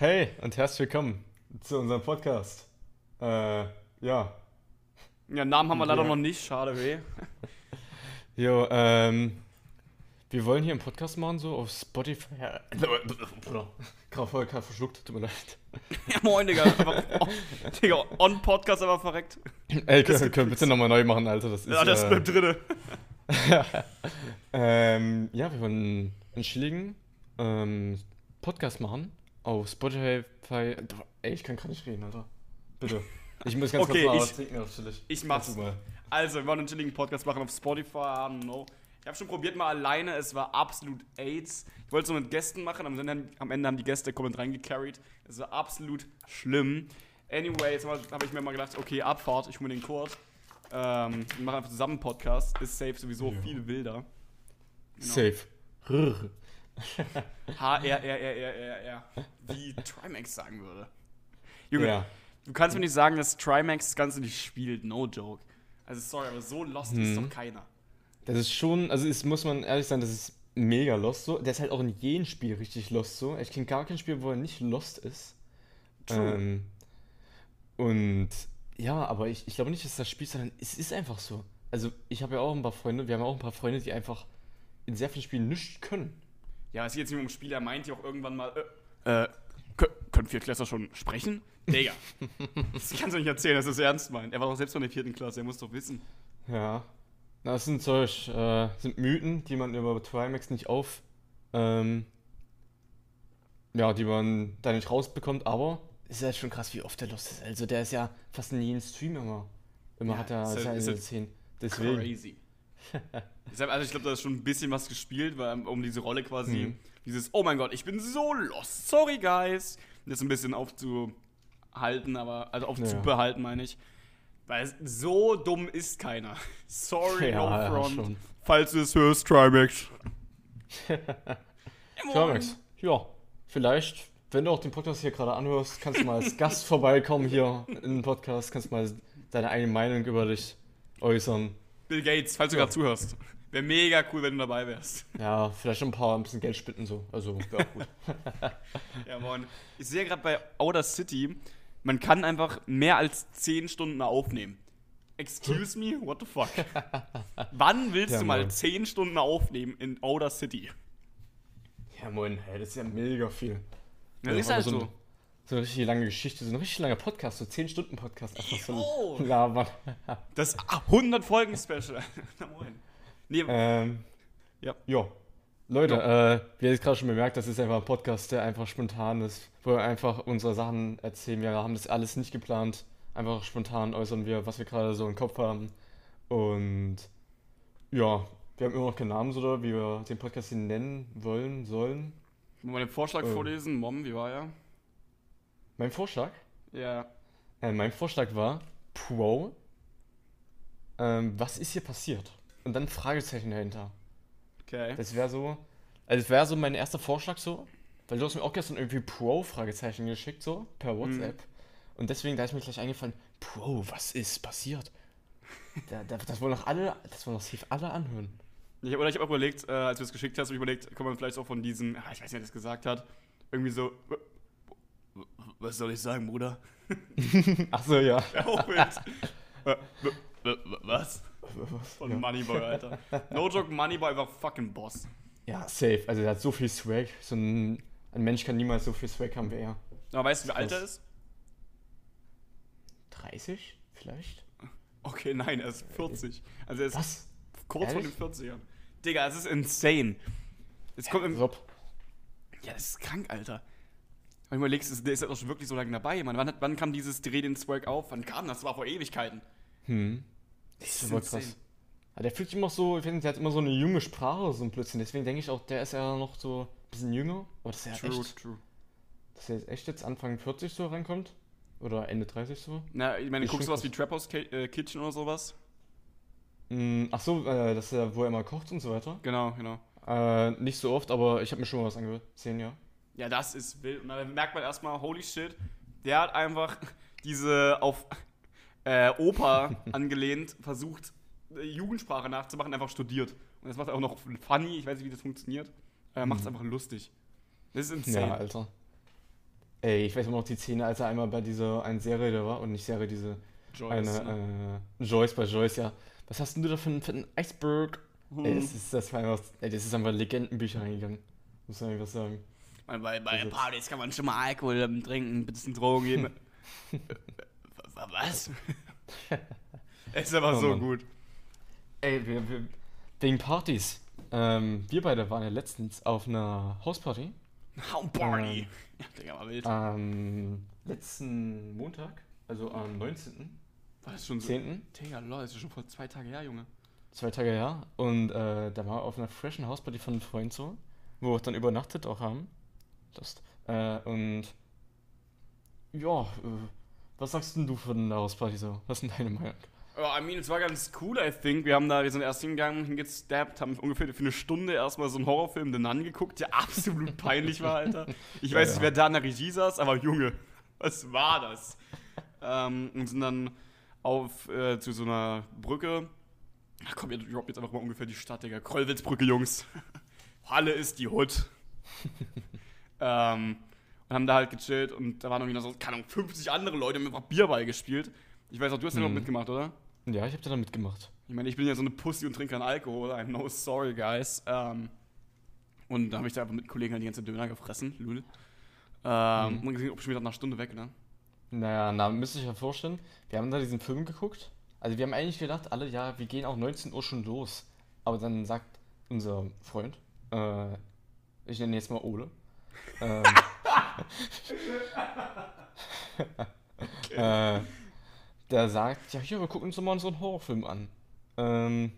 Hey und herzlich willkommen zu unserem Podcast. Äh, ja. Ja, Namen haben wir leider Ja. noch nicht, schade weh. Jo, ähm, wir wollen hier einen Podcast machen, so auf Spotify. Voll gerade verschluckt, tut mir leid. Ja, moin, Digga. Einfach, oh, Digga, on Podcast aber verreckt. Ey, können, können wir bitte nochmal neu machen, Alter. Das ist, Ja, das äh, bleibt drinne. ähm, ja, wir wollen einen chilligen ähm, Podcast machen auf Spotify. Ey, ich kann gerade nicht reden, Alter. Bitte. Ich muss ganz Okay, kurz mal ich- trinken, natürlich. ich mach's. Mal. Also, wir wollen einen chilligen Podcast machen auf Spotify, I don't know. Ich habe schon probiert mal alleine, es war absolut AIDS. Ich wollte es nur mit Gästen machen, am Ende, am Ende haben die Gäste komplett reingecarried. Es war absolut schlimm. Anyway, jetzt habe ich mir mal gedacht, okay, Abfahrt, ich hole mir den Kurt. Ähm, wir machen einfach zusammen einen Podcast. Ist safe sowieso Ja. viel wilder. Genau. Safe. Rrr. H-R-R-R-R-R-R. Wie Trimax sagen würde. Junge, Ja. du kannst mir nicht sagen, dass Trimax das Ganze nicht spielt. No joke. Also, sorry, aber so lost ist Mhm. doch keiner. Das ist schon, also ist, muss man ehrlich sagen, das ist mega lost so. Der ist halt auch in jedem Spiel richtig lost so. Ich kenne gar kein Spiel, wo er nicht lost ist. True. Ähm, und ja, aber ich, ich glaube nicht, dass das Spiel, sondern es ist einfach so. Also ich habe ja auch ein paar Freunde, wir haben auch ein paar Freunde, die einfach in sehr vielen Spielen nichts können. Ja, es geht jetzt nicht um Spiel, er meint ja auch irgendwann mal, äh, äh, kö- können Viertklässler schon sprechen? Digga. das kannst du nicht erzählen, dass er es ernst meint. Er war doch selbst noch in der vierten Klasse, er muss doch wissen. Ja. Na, das sind solch, äh, sind Mythen, die man über Trimax nicht auf, ähm, ja, die man da nicht rausbekommt, aber es ist halt schon krass, wie oft der lost ist. Also der ist ja fast in jedem Stream immer. Immer Ja, hat er seine ist halt 10. Deswegen. Crazy. Deshalb, also ich glaube, da ist schon ein bisschen was gespielt, weil, um diese Rolle quasi, Mhm. dieses, oh mein Gott, ich bin so lost, sorry guys, das ein bisschen aufzuhalten, aber, also aufzubehalten, meine ich. Weil so dumm ist keiner. Sorry, Ja, no ja, front. schon. Falls du es hörst, Trimax. Ja. Trimax, ja, vielleicht, wenn du auch den Podcast hier gerade anhörst, kannst du mal als Gast vorbeikommen hier in den Podcast, kannst mal deine eigene Meinung über dich äußern. Bill Gates, falls du Ja. gerade zuhörst. Wäre mega cool, wenn du dabei wärst. Ja, vielleicht ein paar, ein bisschen Geld spitten so. Also, ja, gut. Ja, moin. Ich sehe gerade bei Outer City, man kann einfach mehr als 10 Stunden aufnehmen. Excuse me? What the fuck? Wann willst Ja, du mal moin. 10 Stunden aufnehmen in Outer City? Ja, moin, hey, das ist ja mega viel. Das Ja, ist halt so so. So eine richtig lange Geschichte, so ein richtig langer Podcast, so 10 Stunden Podcast. Einfach Jo. so labern. Das 100 Folgen Special. Na moin. Nee, Ähm, Ja. Ja. Leute, äh, wie ihr jetzt gerade schon bemerkt, das ist einfach ein Podcast, der einfach spontan ist, wo wir einfach unsere Sachen erzählen. Wir haben das alles nicht geplant. Einfach spontan äußern wir, was wir gerade so im Kopf haben. Und ja, wir haben immer noch keinen Namen, oder wie wir den Podcast hier nennen wollen, sollen. mal den Vorschlag Ähm. vorlesen. Mom, wie war er? Mein Vorschlag? Ja. Äh, mein Vorschlag war Pro. Ähm, was ist hier passiert? Und dann Fragezeichen dahinter. Okay. Das wäre so. Also, das wäre so mein erster Vorschlag so. Weil du hast mir auch gestern irgendwie Pro-Fragezeichen geschickt, so, per WhatsApp. Und deswegen, da ist mir gleich eingefallen, Pro, was ist passiert? Da, da, das wollen noch alle, das wollen noch safe alle anhören. Ich hab, oder ich habe auch überlegt, äh, als du es geschickt hast, habe ich überlegt, kann man vielleicht auch von diesem, ah, ich weiß nicht, wer das gesagt hat, irgendwie so, was soll ich sagen, Bruder? Ach so, ja. Ja, auch mit. Äh, w- was? Von Ja. Moneyboy, Alter. No joke, Moneyboy war fucking Boss. ja, safe. Also, der hat so viel Swag. So ein, ein Mensch kann niemals so viel Swag haben wie er. Aber weißt du, wie alt er ist? 30 vielleicht? Okay, nein, er ist 40. Also er ist Was? kurz vor den Ehrlich? 40ern. Digga, es ist insane. Es kommt im, Rob. Ja, das ist krank, Alter. Wenn du überlegst, der ist ja doch schon wirklich so lange dabei, Mann. Wann, hat- wann kam dieses Dreh den Swag auf? Wann kam das? Das war vor Ewigkeiten. Hm. Das ist aber krass. Ja, der fühlt sich immer so, ich finde, der hat immer so eine junge Sprache so ein Blödsinn. Deswegen denke ich auch, der ist ja noch so ein bisschen jünger. Aber das ist ja True, echt, true. dass er jetzt echt jetzt Anfang 40 so rankommt. Oder Ende 30 so. Na, ich meine, Ist guckst du was wie Trap House äh, Kitchen oder sowas? Mm, ach so, äh, das ist ja, wo er immer kocht und so weiter. Genau, genau. Äh, nicht so oft, aber ich habe mir schon mal was angesehen, ja. Ja, das ist wild. Und dann merkt man erstmal, holy shit, der hat einfach diese auf äh, Oper angelehnt versucht, äh, Jugendsprache nachzumachen, einfach studiert. Und das macht er auch noch funny, ich weiß nicht, wie das funktioniert. Er macht es einfach lustig. Das ist insane. Ja, Alter. Ey, ich weiß immer noch die Szene, als er einmal bei dieser einen Serie da war und nicht Serie, diese Joyce. ne? eine äh, Joyce bei Joyce, ja. Was hast denn du da für einen, für einen Iceberg? Hm. Ey, das ist, das war einfach, ey, das ist einfach Legendenbücher reingegangen. Muss man einfach sagen. Man, bei bei Partys kann man schon mal Alkohol ähm, trinken, ein bisschen Drogen geben. Was? Es ist aber Oh so Mann. gut. Ey, wir, wir, wegen Partys. Ähm, wir beide waren ja letztens auf einer Hausparty. Haumparty. Ähm. Ja, Digga, mal wild. Am letzten Montag, also am 19.10. War das schon so? Digga, lol, das ist schon vor zwei Tagen her, Junge. Zwei Tage her. Und äh, da war auf einer freshen Hausparty von einem Freund so, wo wir dann übernachtet auch haben. Lust. Äh, und ja, äh, was sagst denn du von der Hausparty so? Was ist denn deine Meinung? Ja, I mean, es war ganz cool, I think. Wir haben da, wir sind erst hingegangen, hingesteppt, haben ungefähr für eine Stunde erstmal so einen Horrorfilm The Nun geguckt, der absolut peinlich war, Alter. Ich Ja, weiß nicht, ja. wer da in der Regie saß, aber Junge, was war das? ähm, und sind dann auf äh, zu so einer Brücke. Ach komm, ihr droppt jetzt einfach mal ungefähr die Stadt, Digga. Krollwitzbrücke, Jungs. Halle ist die Hood. ähm, und haben da halt gechillt und da waren irgendwie noch so, keine Ahnung, 50 andere Leute, haben einfach Bierball gespielt. Ich weiß auch, du hast ja noch Mhm. mitgemacht, oder? Ja, ich habe da mitgemacht. Ich meine, ich bin ja so eine Pussy und trinke keinen Alkohol. I'm no sorry, guys. Ähm, und da habe ich da einfach mit Kollegen halt die ganze Döner gefressen. Lul. Ähm, Mhm. Und gesehen, ob schon wieder nach einer Stunde weg, ne? Naja, na, müsst ihr euch ja vorstellen, wir haben da diesen Film geguckt. Also wir haben eigentlich gedacht, alle, ja, wir gehen auch 19 Uhr schon los. Aber dann sagt unser Freund, äh, ich nenne jetzt mal Ole, ähm, äh, der sagt, ja hier, wir gucken uns doch mal so einen Horrorfilm an. Ähm,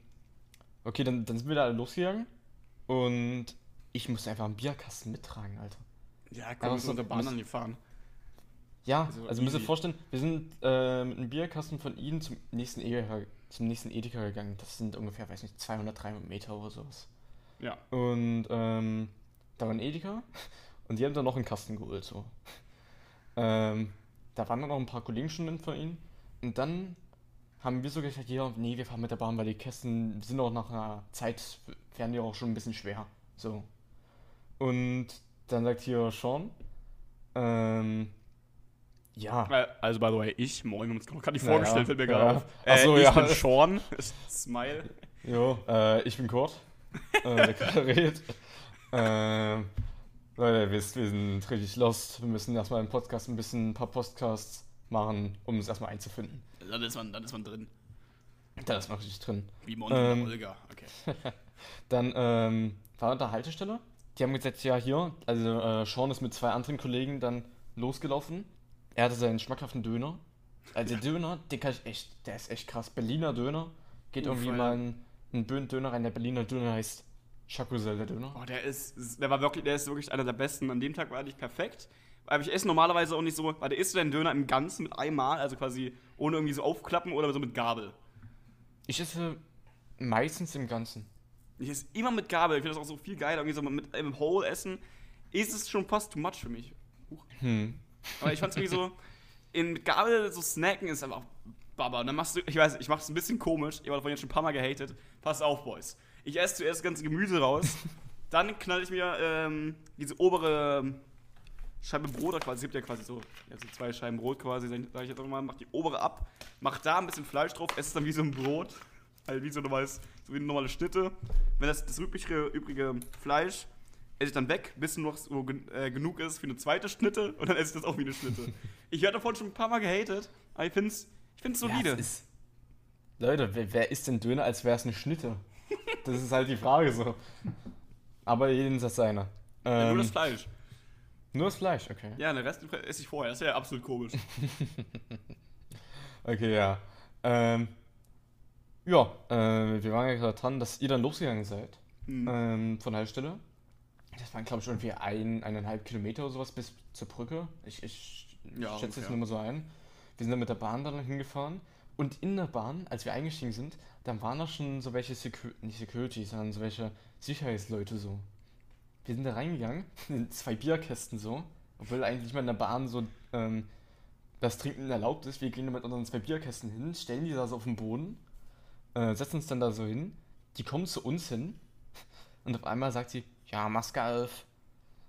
okay, dann, dann sind wir da alle losgegangen und ich musste einfach einen Bierkasten mittragen, Alter. Ja, komm, wir sind der Bahn angefahren. Ja, Also also, müsst ihr vorstellen, wir sind äh, mit einem Bierkasten von ihnen zum nächsten Edeka, zum nächsten Edeka gegangen. Das sind ungefähr, weiß nicht, 200, 300 Meter oder sowas. Ja. Und ähm, da war ein Edeka und die haben dann noch einen Kasten geholt. So. Ähm, da waren dann noch ein paar Kollegen schon drin von ihnen. Und dann haben wir so gesagt, ja, nee, wir fahren mit der Bahn, weil die Kästen sind auch nach einer Zeit, werden die auch schon ein bisschen schwer. So. Und dann sagt hier Sean, ähm, ja, Äh, Also, by the way, ich, moin, wir haben uns gar nicht vorgestellt, fällt mir ja. gerade auf. Ach so, ich ja. bin Sean. Smile. Jo, äh, ich bin Kurt, äh, der gerade redet. Ähm, Leute, wir sind richtig lost. Wir müssen erstmal im Podcast ein bisschen ein paar Podcasts machen, um uns erstmal einzufinden. Dann ist man, dann ist man drin. Da ist man richtig drin. Wie Mon Ähm. Olga. Okay. Dann ähm, war der Haltestelle. Die haben gesagt, ja hier, also äh, Sean ist mit zwei anderen Kollegen dann losgelaufen. Er hatte seinen schmackhaften Döner. Also der Döner, den kann ich echt, der ist echt krass. Berliner Döner. Geht Uff, irgendwie Alter. mal ein, ein Döner rein. Der Berliner Döner heißt Chacosel, der Döner. Oh, der ist, der war wirklich, der ist wirklich einer der besten. An dem Tag war er nicht perfekt. Aber ich esse normalerweise auch nicht so, weil der isst du deinen Döner im Ganzen mit einmal, also quasi ohne irgendwie so aufklappen oder so mit Gabel. Ich esse meistens im Ganzen. Ich esse immer mit Gabel. Ich finde das auch so viel geiler. Irgendwie so mit einem Whole essen ist es schon fast too much für mich. Hm. Aber ich fand es irgendwie so, in, mit Gabel so snacken ist einfach Baba. Und dann machst du, ich weiß, ich mach's ein bisschen komisch. Ich habe davon jetzt schon ein paar Mal gehatet. Pass auf, Boys. Ich esse zuerst das ganze Gemüse raus. dann knall ich mir ähm, diese obere Scheibe Brot, quasi, es gibt ja quasi so, ja, so zwei Scheiben Brot quasi, sag ich jetzt auch mal, mach die obere ab, mach da ein bisschen Fleisch drauf, esse es dann wie so ein Brot, halt wie so, normales, so wie eine normale Schnitte. Wenn das, das übrige, übrige Fleisch esse ich dann weg, bis noch so äh, genug ist für eine zweite Schnitte und dann esse ich das auch wie eine Schnitte. ich werde davon schon ein paar Mal gehatet, aber ich finde es ich find's solide. Ja, Leute, wer, wer isst denn Döner, als wäre es eine Schnitte? Das ist halt die Frage so. Aber jedem das seine. Ja, Ähm, nur das Fleisch. nur das Fleisch, okay. Ja, den Rest esse ich vorher, das ist ja absolut komisch. Okay, ja. Ähm, ja, äh, wir waren ja gerade dran, dass ihr dann losgegangen seid. Hm. Ähm, von der Haltestelle. Das waren, glaube ich, irgendwie ein, eineinhalb Kilometer oder sowas bis zur Brücke. Ich, ich Ja, schätze es nur mal so ein. Wir sind dann mit der Bahn dann hingefahren. Und in der Bahn, als wir eingestiegen sind, dann waren da schon so welche, Secu nicht Security, sondern so welche Sicherheitsleute so. Wir sind da reingegangen, in zwei Bierkästen so, obwohl eigentlich mal in der Bahn so ähm, das Trinken erlaubt ist. Wir gehen da mit unseren zwei Bierkästen hin, stellen die da so auf den Boden, äh, setzen uns dann da so hin. Die kommen zu uns hin und auf einmal sagt sie, ja, Maske auf.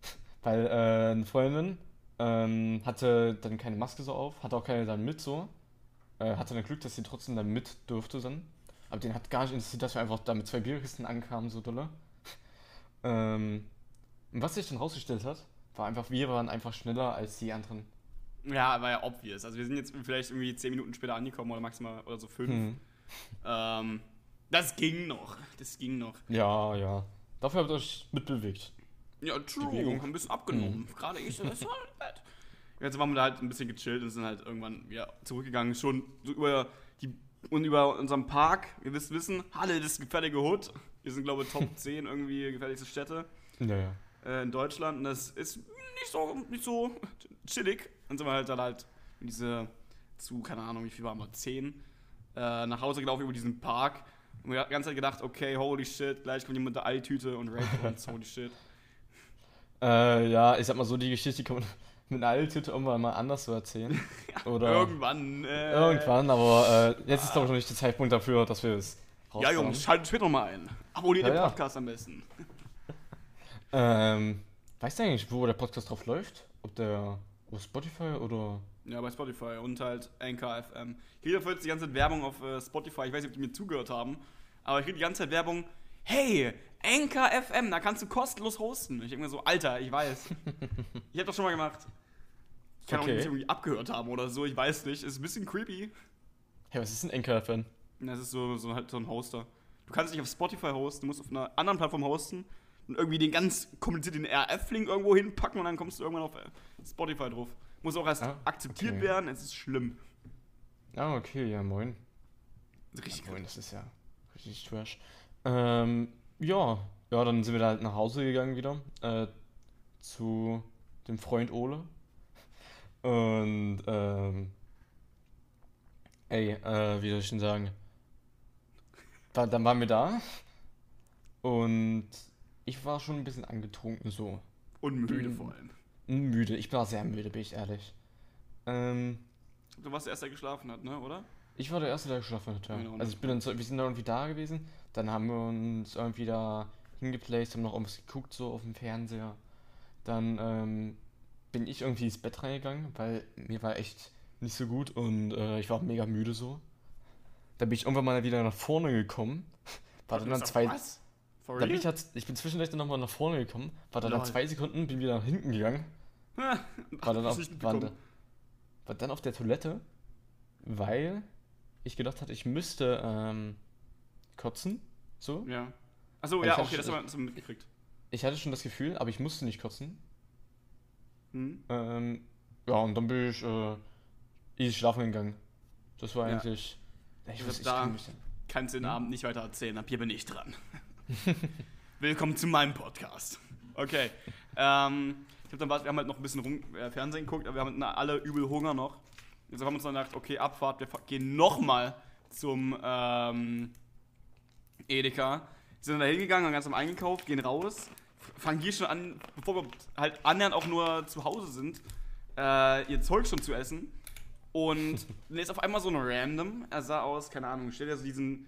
Weil äh, eine Freundin, Ähm, hatte dann keine Maske so auf, hatte auch keine dann mit so. Äh, hatte dann Glück, dass sie trotzdem dann mit durfte dann. Aber den hat gar nicht interessiert, dass wir einfach da mit zwei Bierkisten ankamen, so dolle. ähm, und was sich dann rausgestellt hat, war einfach, wir waren einfach schneller als die anderen. Ja, war ja obvious. Also wir sind jetzt vielleicht irgendwie 10 Minuten später angekommen oder maximal oder so 5. Hm. Ähm, das ging noch. Das ging noch. Ja, ja. Dafür habt ihr euch mitbewegt. Ja, true. Ein bisschen abgenommen. Gerade ich, das war im Bett. Jetzt waren wir da halt ein bisschen gechillt und sind halt irgendwann wieder zurückgegangen. Schon so über die und über unseren Park. Ihr wisst wissen, Halle, das ist gefährliche Hood. Wir sind, glaube ich, Top 10 irgendwie gefährlichste Städte Ja, ja. äh, in Deutschland. Und das ist nicht so, nicht so chillig. Dann sind wir halt dann halt in diese zu, keine Ahnung, wie viel waren wir? 10 äh, nach Hause gelaufen über diesen Park. Und wir haben die ganze Zeit gedacht, okay, holy shit, gleich kommt jemand mit der Eitüte und raped uns, holy shit. Äh, ja, ich sag mal so, die Geschichte kann man mit einer Altüte irgendwann mal anders so erzählen. Oder Irgendwann. Äh, irgendwann, aber äh, jetzt ist glaube ich noch nicht der Zeitpunkt dafür, dass wir es Ja. Jungs, schaltet später mal ein. Abonniert Ja, den ja. Podcast am besten. Ähm, weißt du eigentlich, wo der Podcast drauf läuft? Ob der auf Spotify oder. Ja, bei Spotify und halt Anchor FM. Ich kriege dafür jetzt die ganze Zeit Werbung auf äh, Spotify. Ich weiß nicht, ob die mir zugehört haben. Aber ich kriege die ganze Zeit Werbung. Hey, Anchor FM, da kannst du kostenlos hosten. Ich denke mir so, Alter, ich weiß. ich habe das schon mal gemacht. Ich kann auch Okay. nicht irgendwie abgehört haben oder so, ich weiß nicht. Ist ein bisschen creepy. Hey, was ist ein Anchor-Fan? Das ist so, so halt so ein Hoster. Du kannst nicht auf Spotify hosten, du musst auf einer anderen Plattform hosten und irgendwie den ganz komplizierten RF-Link irgendwo hinpacken und dann kommst du irgendwann auf äh, Spotify drauf. Muss auch erst Ah, akzeptiert okay. werden, es ist schlimm. Ah, okay, ja, moin. Richtig Ja, moin, das ist ja richtig trash. Ähm, ja. Ja, dann sind wir da halt nach Hause gegangen wieder. Äh, zu dem Freund Ole. Und, ähm, ey, äh, wie soll ich denn sagen? Da, dann waren wir da. Und ich war schon ein bisschen angetrunken, so. Und müde Mhm. vor allem. Müde. Ich war sehr müde, bin ich ehrlich. Ähm, Du warst der Erste, der geschlafen hat, ne, oder? Ich war der Erste, der geschlafen hat, ja. Genau. Also ich bin dann so, wir sind da irgendwie da gewesen, dann haben wir uns irgendwie da hingeplaced, haben noch irgendwas geguckt, so auf dem Fernseher. Dann ähm, bin ich irgendwie ins Bett reingegangen, weil mir war echt nicht so gut und äh, ich war auch mega müde so. Dann bin ich irgendwann mal wieder nach vorne gekommen. War dann, dann zwei. Was? For Dann bin ich, halt, ich bin zwischendurch dann nochmal nach vorne gekommen, war dann nach zwei Sekunden, bin wieder nach hinten gegangen. War dann, auf, war, war dann auf der Toilette, weil ich gedacht hatte, ich müsste ähm, kotzen. So. Ja. Achso, ja, hatte okay, wir das haben wir mitgekriegt. Ich hatte schon das Gefühl, aber ich musste nicht kotzen. Hm? Ähm, ja, und dann bin ich äh, easy schlafen gegangen. Das war Ja. eigentlich. Ich, ich da- kann. Kannst Hm? den Abend nicht weiter erzählen, ab hier bin ich dran. Willkommen zu meinem Podcast. Okay. Ähm, ich hab dann wir haben halt noch ein bisschen rum, äh, Fernsehen geguckt, aber wir haben alle übel Hunger noch. Deshalb haben wir uns dann gedacht, okay, Abfahrt, wir gehen nochmal zum ähm, Edeka. Sind dann da hingegangen, haben ganz am eingekauft, gehen raus, fangen hier schon an, bevor wir halt annähernd auch nur zu Hause sind, äh, ihr Zeug schon zu essen. Und dann ist auf einmal so ein Random, er sah aus, keine Ahnung, stell dir so diesen,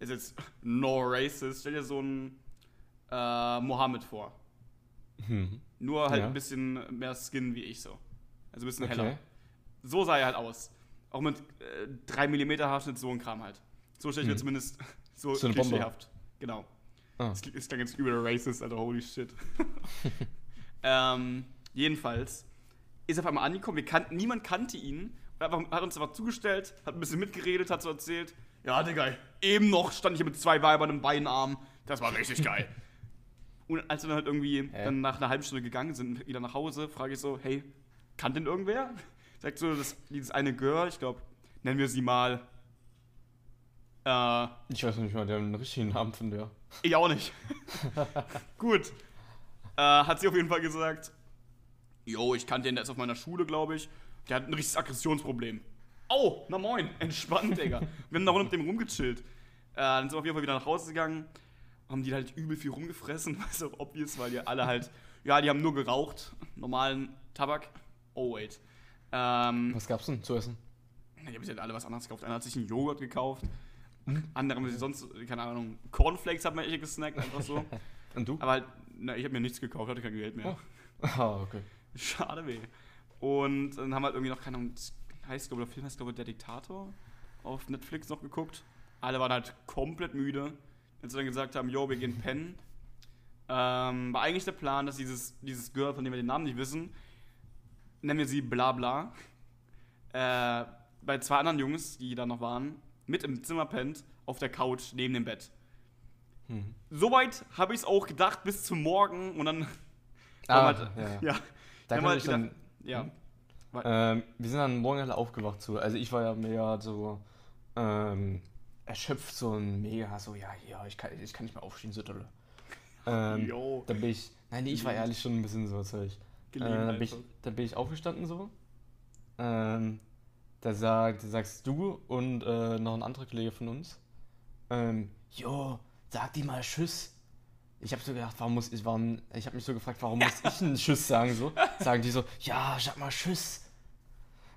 ist jetzt no racist, stell dir so einen äh, Mohammed vor. Hm. Nur halt Ja. ein bisschen mehr Skin wie ich so. Also ein bisschen Okay. heller. So sah er halt aus. Auch mit äh, 3 mm Haarschnitt, so ein Kram halt. So stelle ich mir Mhm. zumindest so, So klischeehaft. Genau. Ah. Das ist dann jetzt übel racist, Alter, holy shit. ähm, jedenfalls ist er auf einmal angekommen, wir kannten, niemand kannte ihn. Hat uns einfach zugestellt, hat ein bisschen mitgeredet, hat so erzählt, ja, Digga, eben noch stand ich hier mit zwei Weibern im Beinarm, das war richtig geil. Und als wir dann halt irgendwie Hä? dann nach einer halben Stunde gegangen sind, wieder nach Hause, frage ich so, hey, kann denn irgendwer? Sagt so, das, dieses eine Girl, ich glaube, nennen wir sie mal, äh, Ich weiß noch nicht mal den richtigen Namen von der. ich auch nicht. Gut. Äh, hat sie auf jeden Fall gesagt, Jo, ich kannte den, der ist auf meiner Schule, glaube ich. Der hat ein richtiges Aggressionsproblem. Oh, na moin, entspannt, Digga. Wir haben da rund mit dem rumgechillt. Äh, dann sind wir auf jeden Fall wieder nach Hause gegangen. Haben die halt übel viel rumgefressen, was auch obvious, weil die alle halt, ja, die haben nur geraucht. Normalen Tabak. Oh, wait. Ähm, Was gab's denn zu essen? die haben sich halt alle was anderes gekauft. Einer hat sich einen Joghurt gekauft. Andere haben sich sonst, keine Ahnung, Cornflakes hat man echt gesnackt, einfach so. Und du? Aber halt, na, ich habe mir nichts gekauft, hatte kein Geld mehr. Oh. Ah, okay. Schade weh. Und dann haben wir halt irgendwie noch, keine Ahnung, heißt, glaube ich, der Film heißt, glaube ich, Der Diktator auf Netflix noch geguckt. Alle waren halt komplett müde. Als sie dann gesagt haben, yo, wir gehen pennen. Ähm, war eigentlich der Plan, dass dieses, dieses Girl, von dem wir den Namen nicht wissen, nennen wir sie Blabla, äh, bei zwei anderen Jungs, die da noch waren, mit im Zimmer pennt, auf der Couch neben dem Bett. Mhm. Soweit habe ich es auch gedacht bis zum Morgen und dann. Ah, halt- ja. ja. Da Dann kann wir ich halt dann, ja. Hm? ähm, wir sind dann morgen alle aufgewacht so. Also ich war ja mega so ähm, erschöpft, so ein mega so, ja, ja, ich kann, ich kann nicht mehr aufstehen, so dolle. Ähm, Jo. da bin ich, nein, nee, ich war ehrlich schon ein bisschen so Zeug. Äh, Geliebt da, bin ich, einfach. da bin ich aufgestanden so. Ähm, da, sagt, da sagst du und äh, noch ein anderer Kollege von uns. Ähm, jo, sag die mal Tschüss. Ich habe so gedacht, warum muss ich, warum, ich habe mich so gefragt, warum muss ich einen Tschüss sagen so? Sagen die so, ja, sag mal Tschüss.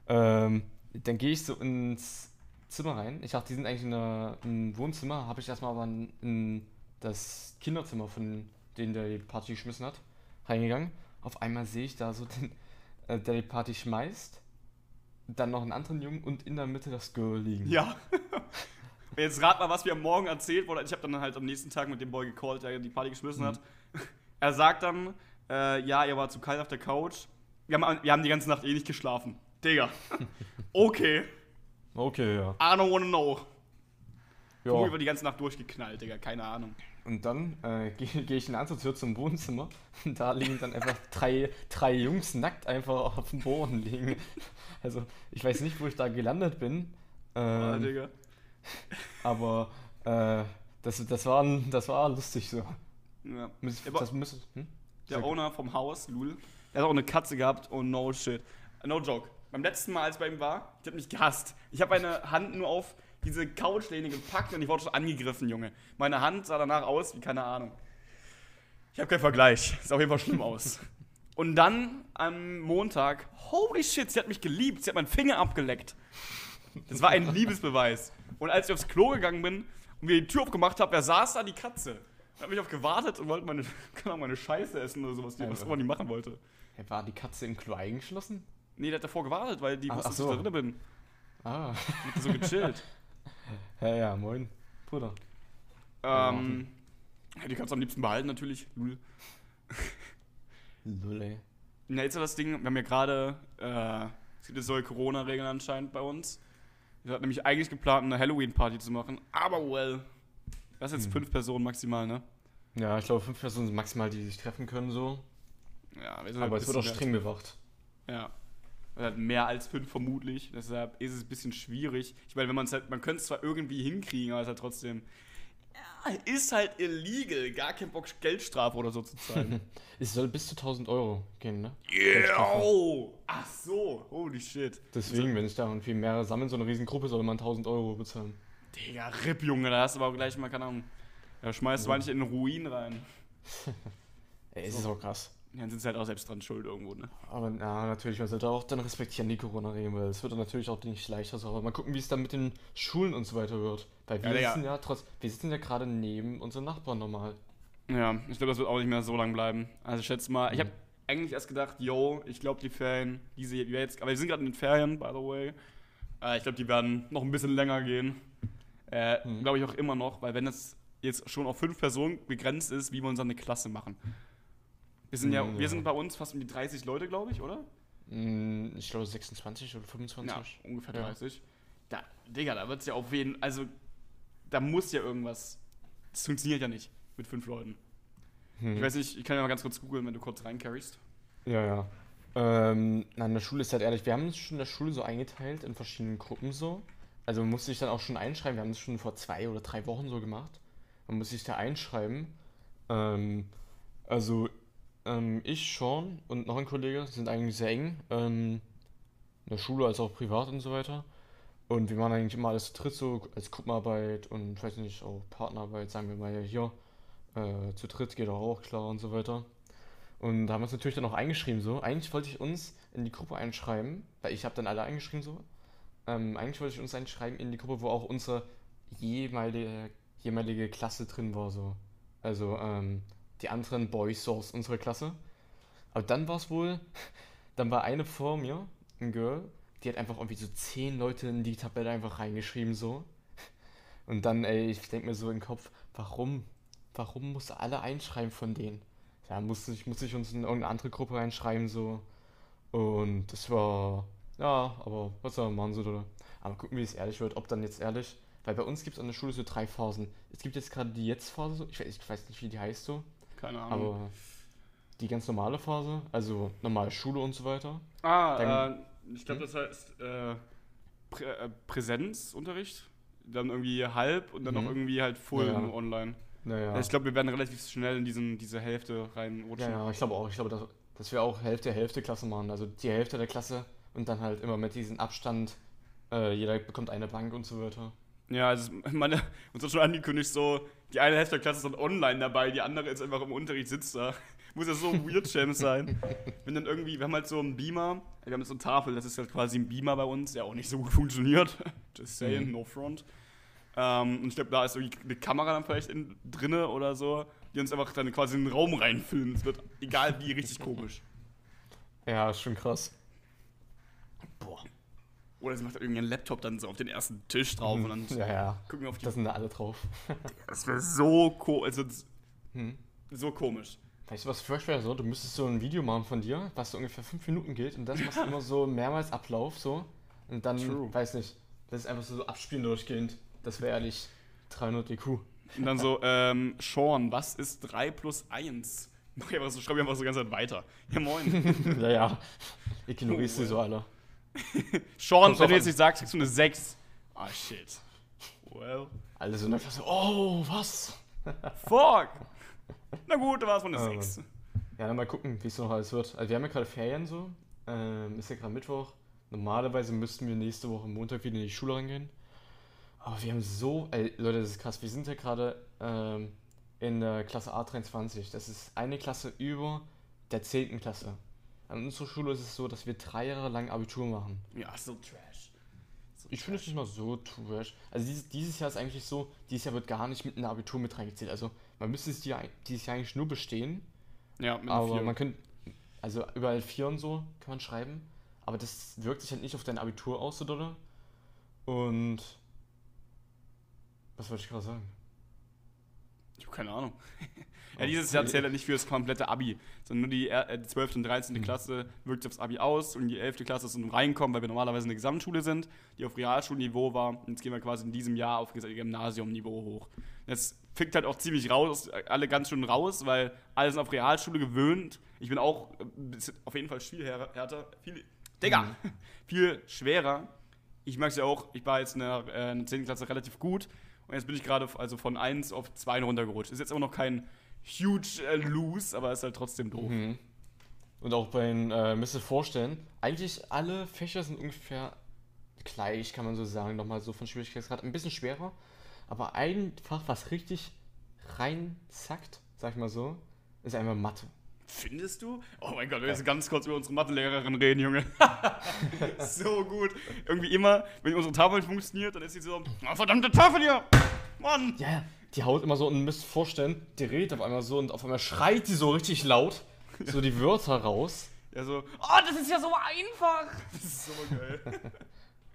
Ähm, dann gehe ich so ins Zimmer rein. Ich dachte, die sind eigentlich in der, im Wohnzimmer. Habe ich erstmal aber in, in das Kinderzimmer von denen, der die Party geschmissen hat, reingegangen. Auf einmal sehe ich da so den, äh, der die Party schmeißt. Dann noch einen anderen Jungen und in der Mitte das Girl liegen. Ja. Jetzt rat mal, was wir am Morgen erzählt wurde. Ich habe dann halt am nächsten Tag mit dem Boy gecallt, der die Party geschmissen Mhm. hat. Er sagt dann, äh, ja, ihr war zu kalt auf der Couch. Wir haben, wir haben die ganze Nacht eh nicht geschlafen. Digga. Okay. Okay, ja. I don't wanna know. ja. Wo über die ganze Nacht durchgeknallt, Digga. Keine Ahnung. Und dann äh, gehe geh ich in eine andere Tür zum Wohnzimmer und da liegen dann einfach drei, drei Jungs nackt einfach auf dem Boden liegen. Also ich weiß nicht, wo ich da gelandet bin, ähm, Digga. aber äh, das, das, war, das war lustig so. Ja. Aber- das müsste, hm? Der Owner vom Haus, Lul, der hat auch eine Katze gehabt und no shit. No joke. Beim letzten Mal, als ich bei ihm war, ich hab mich gehasst. Ich habe meine Hand nur auf diese Couchlehne gepackt und ich wurde schon angegriffen, Junge. Meine Hand sah danach aus wie keine Ahnung. Ich habe keinen Vergleich. Sah auf jeden Fall schlimm aus. Und dann am Montag, holy shit, sie hat mich geliebt. Sie hat meinen Finger abgeleckt. Das war ein Liebesbeweis. Und als ich aufs Klo gegangen bin und wir die Tür aufgemacht haben, wer saß da? Die Katze. Und hat mich auf gewartet und wollte meine, keine Ahnung, meine Scheiße essen oder sowas, die, was immer die machen wollte. Hey, war die Katze im Klo eingeschlossen? Nee, der hat davor gewartet, weil die Ach- wusste, ach dass so. ich da drin bin. Ah, Hat so gechillt. Ja, ja, moin, Bruder. ähm, ja, die kannst du am liebsten behalten, natürlich. Lul. Lull, ey. Na, jetzt ist das Ding, wir haben ja gerade, äh, es gibt jetzt neue Corona-Regeln anscheinend bei uns. Wir hatten nämlich eigentlich geplant, eine Halloween-Party zu machen, aber well. Das ist jetzt Hm. fünf Personen maximal, ne? Ja, ich glaube, fünf Personen sind maximal, die sich treffen können so. Ja, wir sind Aber es wird auch streng bewacht. Ja. Oder mehr als fünf vermutlich. Deshalb ist es ein bisschen schwierig. Ich meine, wenn man es halt, man könnte es zwar irgendwie hinkriegen, aber es ist halt trotzdem. Ja, ist halt illegal. Gar kein Bock, Geldstrafe oder so zu zahlen. Es soll bis zu 1000 Euro gehen, ne? yeah! Ach so. Holy shit. Deswegen, wenn sich da irgendwie mehrere sammeln, so eine riesen Gruppe, soll man 1000 Euro bezahlen. Digga, Ripp, Junge, da hast du aber auch gleich mal, keine Ahnung. Da schmeißt du Ja. manche in einen Ruin rein. Ey, es ist auch krass. Ja, Dann sind sie halt auch selbst dran schuld irgendwo, ne? Aber ja, natürlich, man sollte auch dann respektieren die Corona-Regeln, weil es wird dann natürlich auch nicht leichter so. Aber mal gucken, wie es dann mit den Schulen und so weiter wird. Weil wir Ja, sitzen ja trotz, wir sitzen ja gerade neben unseren Nachbarn normal. Ja, ich glaube, das wird auch nicht mehr so lang bleiben. Also ich schätze mal, ich Mhm. habe eigentlich erst gedacht, yo, ich glaube die Ferien, diese jetzt, aber wir sind gerade in den Ferien, by the way. Äh, ich glaube, die werden noch ein bisschen länger gehen. Äh, Mhm. Glaube ich auch immer noch, weil wenn es jetzt schon auf fünf Personen begrenzt ist, wie wollen sie eine Klasse machen? Wir sind ja, Mhm, wir ja. sind bei uns fast um die 30 Leute, glaube ich, oder? Hm, Ich glaube 26 oder 25. Ja, ungefähr Ja. 30. Da, Digga, da wird es ja auf jeden also da muss ja irgendwas. Das funktioniert ja nicht mit fünf Leuten. Hm. Ich weiß nicht, ich kann ja mal ganz kurz googeln, wenn du kurz reincarryst. Ja, ja. Ähm, na, in der Schule ist halt ehrlich, wir haben uns schon in der Schule so eingeteilt in verschiedenen Gruppen so. Also man musste sich dann auch schon einschreiben, wir haben das schon vor zwei oder drei Wochen so gemacht. Man muss sich da einschreiben. Ähm, also ähm, ich, Sean und noch ein Kollege sind eigentlich sehr eng. Ähm, in der Schule als auch privat und so weiter. Und wir machen eigentlich immer alles zu dritt so als Gruppenarbeit und weiß nicht, auch Partnerarbeit, sagen wir mal ja hier. Äh, zu dritt geht auch klar und so weiter. Und da haben wir uns natürlich dann auch eingeschrieben so. Eigentlich wollte ich uns in die Gruppe einschreiben, weil ich habe dann alle eingeschrieben so. Ähm, eigentlich wollte ich uns einschreiben in die Gruppe, wo auch unsere jeweilige, jeweilige Klasse drin war so. Also ähm, die anderen Boys aus unserer Klasse. Aber dann war es wohl, dann war eine vor mir, ein Girl, die hat einfach irgendwie so zehn Leute in die Tabelle einfach reingeschrieben, so. Und dann, ey, ich denke mir so im Kopf, warum? Warum musst du alle einschreiben von denen? Ja, musste ich, musste ich uns in irgendeine andere Gruppe reinschreiben, so. Und das war, ja, aber was soll man machen, so, oder? Aber gucken, wie es ehrlich wird, ob dann jetzt ehrlich, weil bei uns gibt es an der Schule so drei Phasen. Es gibt jetzt gerade die Jetzt-Phase, ich, weiß- ich weiß nicht, wie die heißt so, Keine Ahnung. aber die ganz normale Phase, also normale Schule und so weiter. ah, äh, ich glaube, das heißt äh, Prä äh, Präsenzunterricht. Dann irgendwie halb und dann Mhm. noch irgendwie halt full Ja. online. Naja. Ich glaube, wir werden relativ schnell in diesen, diese Hälfte reinrutschen. ja, ich glaube auch. Ich glaube, dass, dass wir auch Hälfte, Hälfte Klasse machen. Also die Hälfte der Klasse und dann halt immer mit diesem Abstand. Äh, jeder bekommt eine Bank und so weiter. Ja, also meine, uns hat schon angekündigt, so, die eine Hälfte der Klasse ist dann online dabei, die andere ist einfach im Unterricht, sitzt da. Muss ja so weird Champ sein. Wenn dann irgendwie, wir haben halt so einen Beamer, wir haben jetzt so eine Tafel, das ist halt quasi ein Beamer bei uns, der auch nicht so gut funktioniert. Just saying, Mhm. no front. Ähm, und ich glaube, da ist irgendwie eine Kamera dann vielleicht in, drinne oder so, die uns einfach dann quasi in den Raum reinfilmen. Es wird, egal wie, richtig komisch. Ja, ist schon krass. Boah. Oder sie macht halt irgendwie einen Laptop dann so auf den ersten Tisch drauf und dann Ja, ja. gucken wir auf die. Da sind da alle drauf. Das wäre so ko also Hm. so komisch. Weißt du, was fresh wäre so? Du müsstest so ein Video machen von dir, was so ungefähr fünf Minuten geht und das machst du immer so mehrmals Ablauf so. Und dann, True. weiß nicht, das ist einfach so abspielen durchgehend. Das wäre ehrlich 300 IQ. Und dann so, ähm, Sean, was ist 3 plus 1? Mach ich einfach so, schreib ich einfach so die ganze Zeit weiter. Ja, moin. ja, ja. Ignorierst Oh, du so alle. Sean, wenn du jetzt nicht sagst, kriegst du eine 6. Ah, shit. Well. Alle so in der Klasse, oh, was? Fuck. Na gut, da war es von eine Ah, 6. Ja, dann mal gucken, wie es noch alles wird. Also wir haben ja gerade Ferien so. Ähm, ist ja gerade Mittwoch. Normalerweise müssten wir nächste Woche Montag wieder in die Schule reingehen. Aber wir haben so, ey, Leute, das ist krass. Wir sind ja gerade ähm, in der Klasse A23. Das ist eine Klasse über der 10. Klasse. An unserer Schule ist es so, dass wir drei Jahre lang Abitur machen. Ja, so trash. So Ich finde es nicht mal so trash. Also dieses, dieses Jahr ist eigentlich so, dieses Jahr wird gar nicht mit einem Abitur mit reingezählt. Also man müsste es die- dieses Jahr eigentlich nur bestehen. Ja, mit Aber vier. man könnte, also überall vier und so kann man schreiben, aber das wirkt sich halt nicht auf dein Abitur aus, dolle. Und was wollte ich gerade sagen? Ich habe keine Ahnung. ja, dieses Jahr zählt halt nicht für das komplette Abi, sondern nur die, äh, die 12. und 13. Mhm. Klasse wirkt aufs Abi aus und die 11. Klasse ist zum Reinkommen, weil wir normalerweise eine Gesamtschule sind, die auf Realschulniveau war. Und jetzt gehen wir quasi in diesem Jahr auf Gymnasiumniveau hoch. Das fickt halt auch ziemlich raus, alle ganz schön raus, weil alle sind auf Realschule gewöhnt. Ich bin auch äh, auf jeden Fall viel här- härter, viel, Digga, Mhm. viel schwerer. Ich mag es ja auch, ich war jetzt in der, äh, in der 10. Klasse relativ gut und jetzt bin ich gerade also von 1 auf 2 runtergerutscht. Ist jetzt immer noch kein huge äh, Lose, aber ist halt trotzdem doof. Mhm. Und auch bei den, äh, müsst ihr vorstellen, eigentlich alle Fächer sind ungefähr gleich, kann man so sagen, nochmal so von Schwierigkeitsgrad. Ein bisschen schwerer, aber ein Fach, was richtig reinzackt, sag ich mal so, ist einfach Mathe. Findest du? Oh mein Gott, wir müssen ganz kurz über unsere Mathelehrerin reden, Junge. so gut. Irgendwie immer, wenn unsere Tafel nicht funktioniert, dann ist sie so, oh, verdammte Tafel hier! Mann! Ja, ja, die haut immer so und müsst vorstellen, die redet auf einmal so und auf einmal schreit die so richtig laut, so die Wörter raus. Ja, so, oh, das ist ja so einfach! Das ist so geil.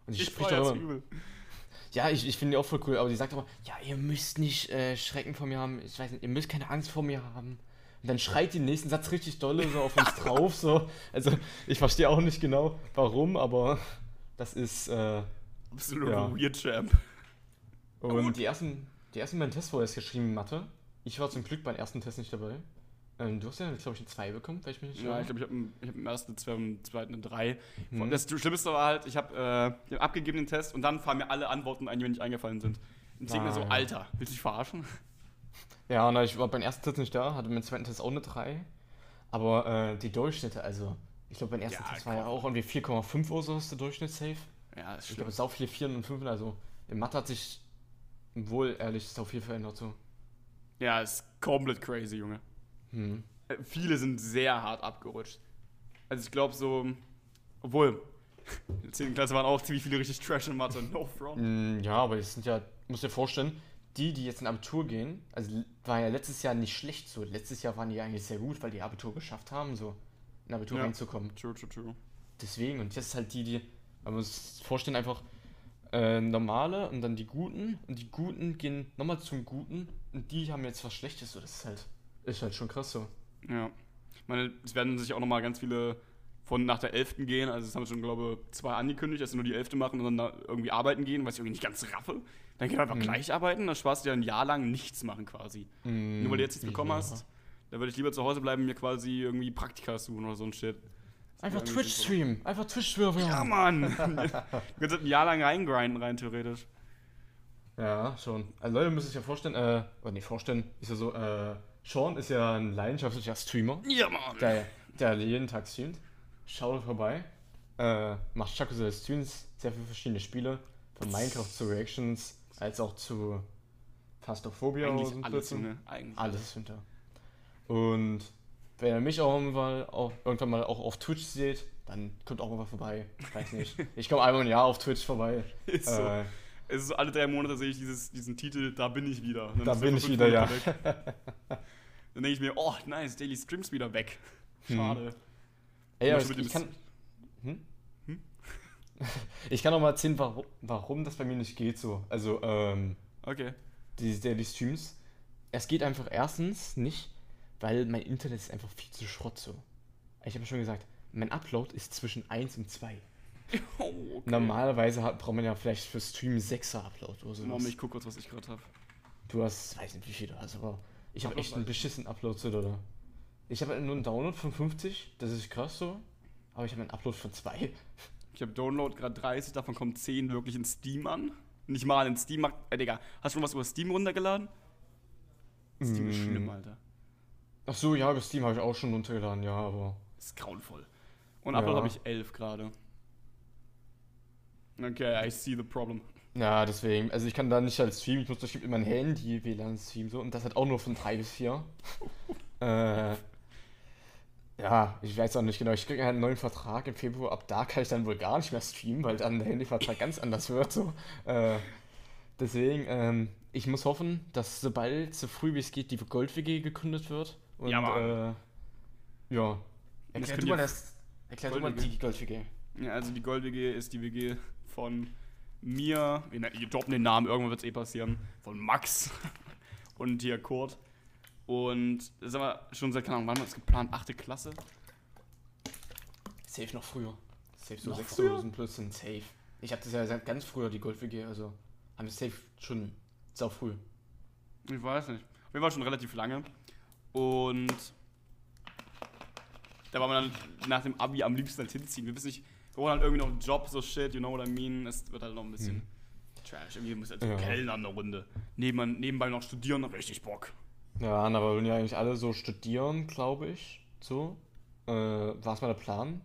Und die Ich spricht auch immer. Ja, ich, ich finde die auch voll cool, aber die sagt aber, ja, ihr müsst nicht äh, Schrecken vor mir haben, ich weiß nicht, ihr müsst keine Angst vor mir haben. Und dann schreit die den nächsten Satz richtig dolle so auf uns drauf, so. Also, ich verstehe auch nicht genau, warum, aber das ist, äh, Absolut Ja. weird Champ. und die ersten, die ersten beiden Tests wurde jetzt geschrieben in Mathe. Ich war zum Glück beim ersten Test nicht dabei. Ähm, du hast ja, glaube ich, eine 2 bekommen, weil ich mich nicht Ja, ich glaube, ich habe hab im ersten, zwei, im zweiten eine 3. Mhm. Das Schlimmste war halt, ich habe äh, den abgegebenen Test und dann fallen mir alle Antworten ein, die mir nicht eingefallen sind. Und ich denke mir Ah, so, ja. Alter, willst du dich verarschen? Ja, na, ich war beim ersten Test nicht da, hatte beim zweiten Test auch eine 3. Aber äh, die Durchschnitte, also, ich glaube, beim ersten Ja, Test war ja auch irgendwie 4,5 oder so ist der Durchschnitt safe. Ja, das Ich glaube, es ist auch viele 4 und 5, also in Mathe hat sich wohl ehrlich sau viel verändert so. Ja, ist komplett crazy, Junge. Hm. Äh, viele sind sehr hart abgerutscht. Also ich glaube so, obwohl, in der 10. Klasse waren auch ziemlich viele richtig Trash in Mathe. No front. Mm, Ja, aber es sind ja, musst dir vorstellen, die, die jetzt in Abitur gehen, also war ja letztes Jahr nicht schlecht so. Letztes Jahr waren die eigentlich sehr gut, weil die Abitur geschafft haben so. in Abitur Ja. reinzukommen. True, true, true. Deswegen, und ist halt die, die, man muss sich vorstellen, einfach äh, normale und dann die Guten. Und die Guten gehen nochmal zum Guten und die haben jetzt was Schlechtes. So, das ist halt, ist halt schon krass so. Ja. Ich meine, es werden sich auch nochmal ganz viele von nach der 11. gehen. Also, es haben schon, glaube ich, zwei angekündigt, dass sie nur die 11. machen und dann da irgendwie arbeiten gehen, was ich irgendwie nicht ganz raffe. Dann geht einfach Mhm. gleich arbeiten, dann sparst du dir ein Jahr lang nichts machen quasi. Nur weil du jetzt nichts bekommen ja. hast, da würde ich lieber zu Hause bleiben und mir quasi irgendwie Praktika suchen oder so ein Shit. Einfach Twitch streamen, einfach Twitch streamen. Ja, Mann! du kannst ein Jahr lang reingrinden, rein theoretisch. Ja, schon. Also Leute müssen sich ja vorstellen, äh, oder nicht vorstellen, ist ja so, äh, Sean ist ja ein leidenschaftlicher Streamer, Ja, Mann! der, der jeden Tag streamt. Schaut vorbei. Äh, macht Chakusel Streams, sehr viele verschiedene Spiele. Von Minecraft zu Reactions, als auch zu Eigentlich ein alles, Blödsinn. Junge. Eigentlich. Alles hinter. Und wenn ihr mich auch irgendwann, auch, irgendwann mal auch auf Twitch seht, dann kommt auch mal vorbei. Ich weiß nicht. Ich komme einmal im Jahr auf Twitch vorbei. Ist so. Äh, Es ist so, alle drei Monate sehe ich dieses, diesen Titel, da bin ich wieder. Dann Da bin ich wieder, ja. Weg. Dann denke ich mir, oh, nice, Daily Streams wieder weg. Schade. Ey, aber ich, ich kann. Hm? Hm? ich kann auch mal erzählen, warum, warum das bei mir nicht geht so. Also, ähm, Okay. die Daily Streams. Es geht einfach erstens nicht, weil mein Internet ist einfach viel zu Schrott so. Ich habe schon gesagt, mein Upload ist zwischen 1 und 2. Oh, okay. Normalerweise hat, braucht man ja vielleicht für Stream 6er Upload oder so. Mom, ich guck kurz, was ich gerade habe. Du hast, weiß nicht wie viel du hast, aber ich habe echt einen beschissenen Upload so, oder? Ich habe nur einen Download von 50, das ist krass so. Aber ich habe einen Upload von 2. Ich habe Download gerade 30, davon kommen 10 wirklich in Steam an. Nicht mal in Steam. Äh, Digga, hast du schon was über Steam runtergeladen? Steam ist Mm. schlimm, Alter. Ach so, ja, über Steam habe ich auch schon runtergeladen, ja, aber. Ist grauenvoll. Und Ja. Upload habe ich 11 gerade. Okay, I see the problem. Ja, deswegen, also ich kann da nicht als streamen, ich muss das mit meinem Handy WLAN streamen so und das hat auch nur von 3 bis 4. äh, ja, ich weiß auch nicht genau, ich kriege einen neuen Vertrag im Februar, ab da kann ich dann wohl gar nicht mehr streamen, weil dann der Handyvertrag ganz anders wird so. Äh, deswegen, ähm, ich muss hoffen, dass sobald, so früh wie es geht, die Gold-WG gegründet wird. Und, Ja, Mann. äh, ja. Das Erklär du mal das. Erklär du mal die Gold-WG. Ja, also die Gold-WG ist die WG von mir, wir ne- wir droppen den Namen, irgendwann wird es eh passieren, von Max und hier Kurt. Und das haben wir schon seit, keine Ahnung, wann war das geplant? Achte Klasse? Safe noch früher. Safe so Noch 6000 plus sind safe. Ich habe das ja seit ganz früher, die Gold-WG, also haben wir safe schon sau früh. Ich weiß nicht. Auf jeden Fall schon relativ lange. Und da war man dann nach dem Abi am liebsten halt hinziehen. Wir wissen nicht, wir wollen halt irgendwie noch einen Job, so shit, you know what I mean. Es wird halt noch ein bisschen trash. Irgendwie muss halt so Ja. Kellnern eine Runde. Nebenbei, nebenbei noch studieren, richtig Bock. Ja, aber wir wollen ja eigentlich alle so studieren, glaube ich. So. Äh, war es mal der Plan?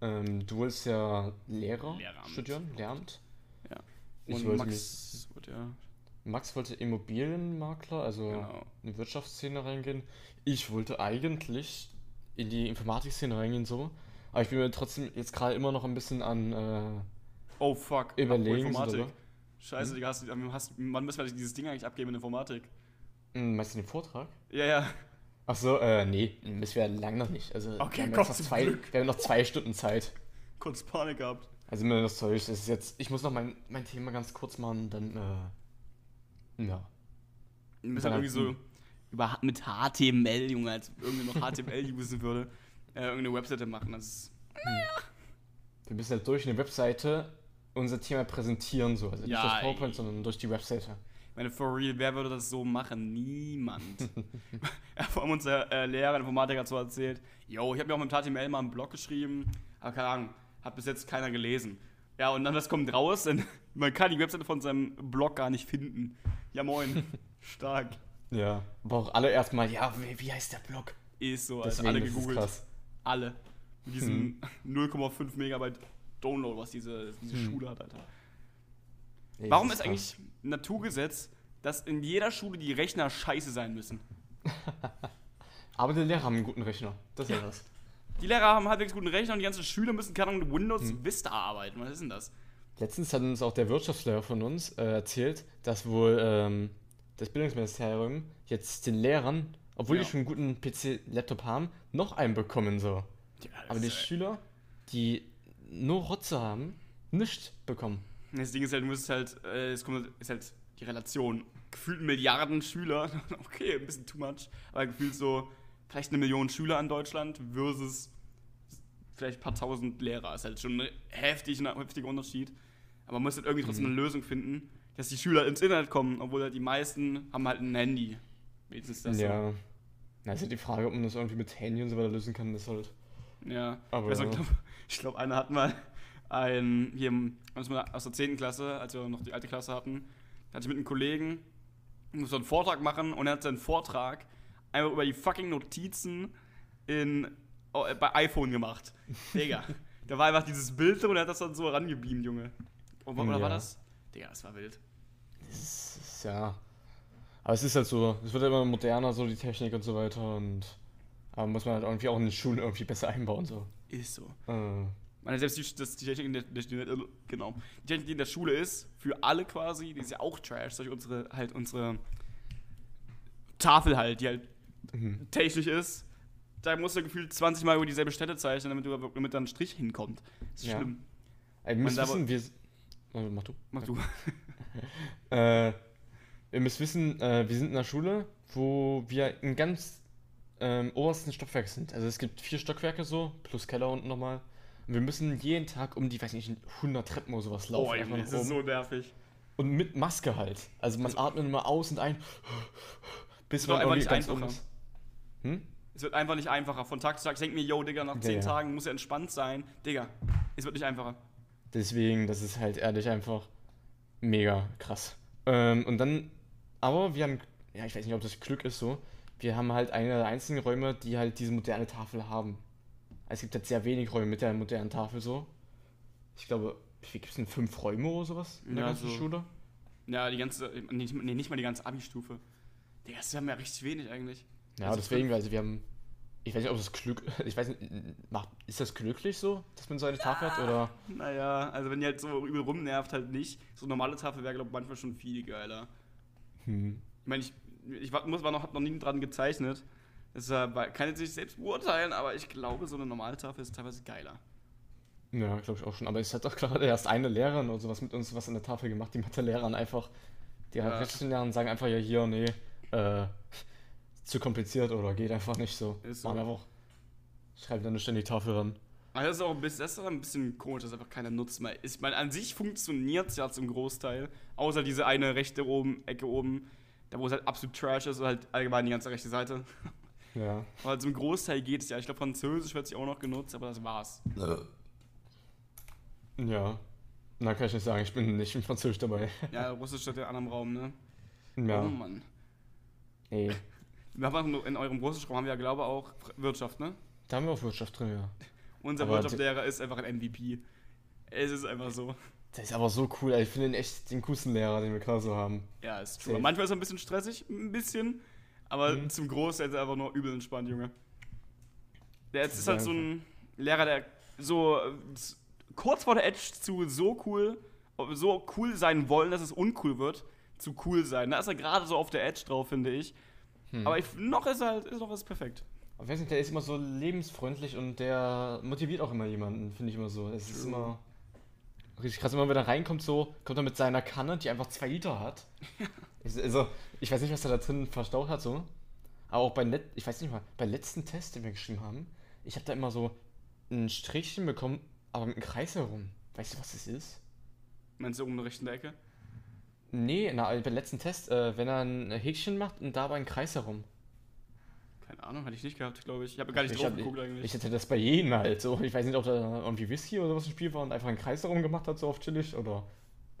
Ähm, du willst ja Lehrer Lehramt. studieren, Lehramt. Ja. Ich Und wollte Max wird ja. Max wollte Immobilienmakler, also Genau. in die Wirtschaftsszene reingehen. Ich wollte eigentlich in die Informatikszene reingehen, so. Aber ich bin mir trotzdem jetzt gerade immer noch ein bisschen an äh, Oh fuck. Überlegen, so, oder? Scheiße, Digga, hast, du- hast, wann müssen wir dieses Ding eigentlich abgeben in Informatik? Hm, Meinst du den Vortrag? Ja, ja. Ach so, äh, nee, das wäre lang noch nicht. Also, Okay, wir haben, Gott noch zwei, Glück. wir haben noch zwei Stunden Zeit. Kurz Panik gehabt. Also, mir das Zeug, das ist jetzt, ich muss noch mein, mein Thema ganz kurz machen, dann, äh, ja. Wir müssen halt irgendwie so über, mit HTML, Junge, als irgendwie noch HTML usen würde, äh, irgendeine Webseite machen. Das ist, Wir müssen halt durch eine Webseite unser Thema präsentieren, so. Also nicht Ja, durch PowerPoint, ey. sondern durch die Webseite. ich meine, for real, wer würde das so machen? Niemand. vor allem unser äh, Lehrer, Informatiker, hat so erzählt, yo, ich habe mir auch mit HTML mal einen Blog geschrieben, aber keine Ahnung, hat bis jetzt keiner gelesen. Ja, und dann was kommt raus? Denn man kann die Webseite von seinem Blog gar nicht finden. Ja, moin. Stark. Ja. Aber auch alle erstmal, ja, wie, wie heißt der Blog? Ist so, also Deswegen, alle ist gegoogelt. krass. Alle. Mit diesem 0,5 Megabyte Download, was diese, diese Hm. Schule hat, Alter. Nee, Warum das ist eigentlich Naturgesetz, dass in jeder Schule die Rechner scheiße sein müssen? Aber die Lehrer haben einen guten Rechner. Das ist ja das. Die Lehrer haben halbwegs guten Rechner und die ganzen Schüler müssen, keine Ahnung, mit Windows Hm. Vista arbeiten. Was ist denn das? Letztens hat uns auch der Wirtschaftslehrer von uns äh, erzählt, dass wohl ähm, das Bildungsministerium jetzt den Lehrern, obwohl Ja. die schon einen guten PC-Laptop haben, noch einen bekommen so. Ja, Aber die Schüler, die nur Rotze haben, nichts bekommen. Das Ding ist halt, du musst halt, äh, es kommt, ist halt die Relation. Gefühlt Milliarden Schüler, okay, ein bisschen too much, aber gefühlt so vielleicht eine Million Schüler in Deutschland versus vielleicht ein paar tausend Lehrer. Ist halt schon ein heftig, ein heftiger Unterschied. Aber man muss halt irgendwie trotzdem Mhm. eine Lösung finden, dass die Schüler ins Internet kommen, obwohl halt die meisten haben halt ein Handy. Wenigstens das. ja. Na, ist halt die Frage, ob man das irgendwie mit Handy und so weiter lösen kann, ist halt. So. Ja. Aber- Also, ich glaube, ich glaub, einer hat mal ein, hier aus der 10. Klasse, als wir noch die alte Klasse hatten, da hatte ich mit einem Kollegen, musste einen Vortrag machen und er hat seinen Vortrag einfach über die fucking Notizen in, oh, bei iPhone gemacht. Digga. da war einfach dieses Bild und er hat das dann so rangebeamt, Junge. Und, oder Ja. war das? Digga, das war wild. Das ist, ja. Aber es ist halt so, es wird immer moderner, so die Technik und so weiter und. Aber muss man halt irgendwie auch in den Schulen irgendwie besser einbauen, so. Ist so. Äh, meine, selbst die, das, die Technik in der, der, genau. Die Technik, die in der Schule ist, für alle quasi, die ist ja auch Trash, solche unsere, halt unsere Tafel halt, die halt mhm. technisch ist. Da musst du gefühlt 20 Mal über dieselbe Stätte zeichnen, damit, du, damit da ein Strich hinkommt. Das ist Ja. schlimm. Ey, wir müssen wissen, wir. Oh, mach du. Mach du. Äh, ihr müsst wissen, äh, wir sind in einer Schule, wo wir im ganz ähm, obersten Stockwerk sind. Also es gibt vier Stockwerke so, plus Keller unten nochmal. Und wir müssen jeden Tag um die, weiß nicht, 100 Treppen oder sowas laufen. Oh, nach das ist so nervig. Und mit Maske halt. Also man Also- atmet immer aus und ein. Bis einfach irgendwie nicht ganz einfacher. Hm? Es wird einfach nicht einfacher. Von Tag zu Tag. Ich denke mir, yo, Digga, nach Ja, 10 ja. Tagen muss er entspannt sein. Digga, es wird nicht einfacher. Deswegen, das ist halt ehrlich einfach mega krass. Ähm, und dann, aber wir haben, ja, ich weiß nicht, ob das Glück ist so, wir haben halt eine der einzigen Räume, die halt diese moderne Tafel haben. Es gibt halt sehr wenig Räume mit der modernen Tafel so. Ich glaube, wie gibt es denn? Fünf Räume oder sowas in der Ja, ganzen so. Schule? Ja, die ganze, nee, nicht mal die ganze Abi-Stufe. Digga, das haben ja richtig wenig eigentlich. Ja, Also deswegen, also wir haben, ich weiß nicht, ob das Glück, ich weiß nicht, macht, ist das glücklich so, dass man so eine Tafel hat oder? Naja, also wenn die halt so übel rumnervt, halt nicht. So eine normale Tafel wäre, glaube ich, manchmal schon viel geiler. Hm. Ich meine, ich, ich muss, war noch, hab noch nie dran gezeichnet. Deshalb kann ich sich selbst beurteilen, aber ich glaube, so eine normale Tafel ist teilweise geiler. Ja, glaube ich auch schon. Aber es hat doch gerade erst eine Lehrerin oder sowas mit uns was an der Tafel gemacht, die Mathe-Lehrerin einfach. Die Ja. restlichen Lehrer sagen einfach ja hier, nee, äh, zu kompliziert oder geht einfach nicht so. Ist so. Machen einfach. Schreiben dann ständig die Tafel ran. Das ist auch ein bisschen, das ist auch ein bisschen komisch, dass einfach keiner nutzt mehr. Ich meine, an sich funktioniert es ja zum Großteil. Außer diese eine rechte oben, Ecke oben, da wo es halt absolut trash ist, und halt allgemein die ganze rechte Seite. Ja. Aber halt zum Großteil geht es ja. Ich glaube, Französisch wird sich auch noch genutzt, aber das war's. Ja. Na, kann ich nicht sagen, ich bin nicht im Französisch dabei. Ja, Russisch steht ja in einem Raum, ne? Ja. Oh Mann. Nee. Wir haben in eurem Russischraum haben wir ja, glaube ich, auch Wirtschaft, ne? Da haben wir auch Wirtschaft drin, ja. Unser Aber Wirtschaftslehrer ist einfach ein MVP. Es ist einfach so. Der ist aber so cool, ich finde ihn echt den coolsten Lehrer, den wir gerade so haben. Ja, ist true. Safe. Manchmal ist er ein bisschen stressig, ein bisschen. Aber Mhm. zum Großteil ist er einfach nur übel entspannt, Junge. Der ist, ist halt so ein Lehrer, der so kurz vor der Edge zu so cool, so cool sein wollen, dass es uncool wird, zu cool sein. Da ist er gerade so auf der Edge drauf, finde ich. Hm. Aber ich, noch ist er halt, ist noch ist perfekt. Ich weiß nicht, der ist immer so lebensfreundlich und der motiviert auch immer jemanden, finde ich immer so. Es ist immer richtig krass. Immer wenn er reinkommt, so, kommt er mit seiner Kanne, die einfach zwei Liter hat. Also, ich weiß nicht, was er da drin verstaut hat, so. Aber auch bei, Let ich weiß nicht mal, bei letzten Test, den wir geschrieben haben, ich habe da immer so ein Strichchen bekommen, aber mit einem Kreis herum. Weißt du, was das ist? Meinst du oben in der rechten Ecke? Nee, na, beim letzten Test, äh, wenn er ein Häkchen macht und dabei einen Kreis herum. Keine Ahnung, hatte ich nicht gehabt, glaube ich. Ich habe gar nicht Ich drauf hab- geguckt eigentlich. Ich hätte das bei jedem halt so. Ich weiß nicht, ob da irgendwie Whisky oder sowas im Spiel war und einfach einen Kreis darum gemacht hat, so auf chillig oder.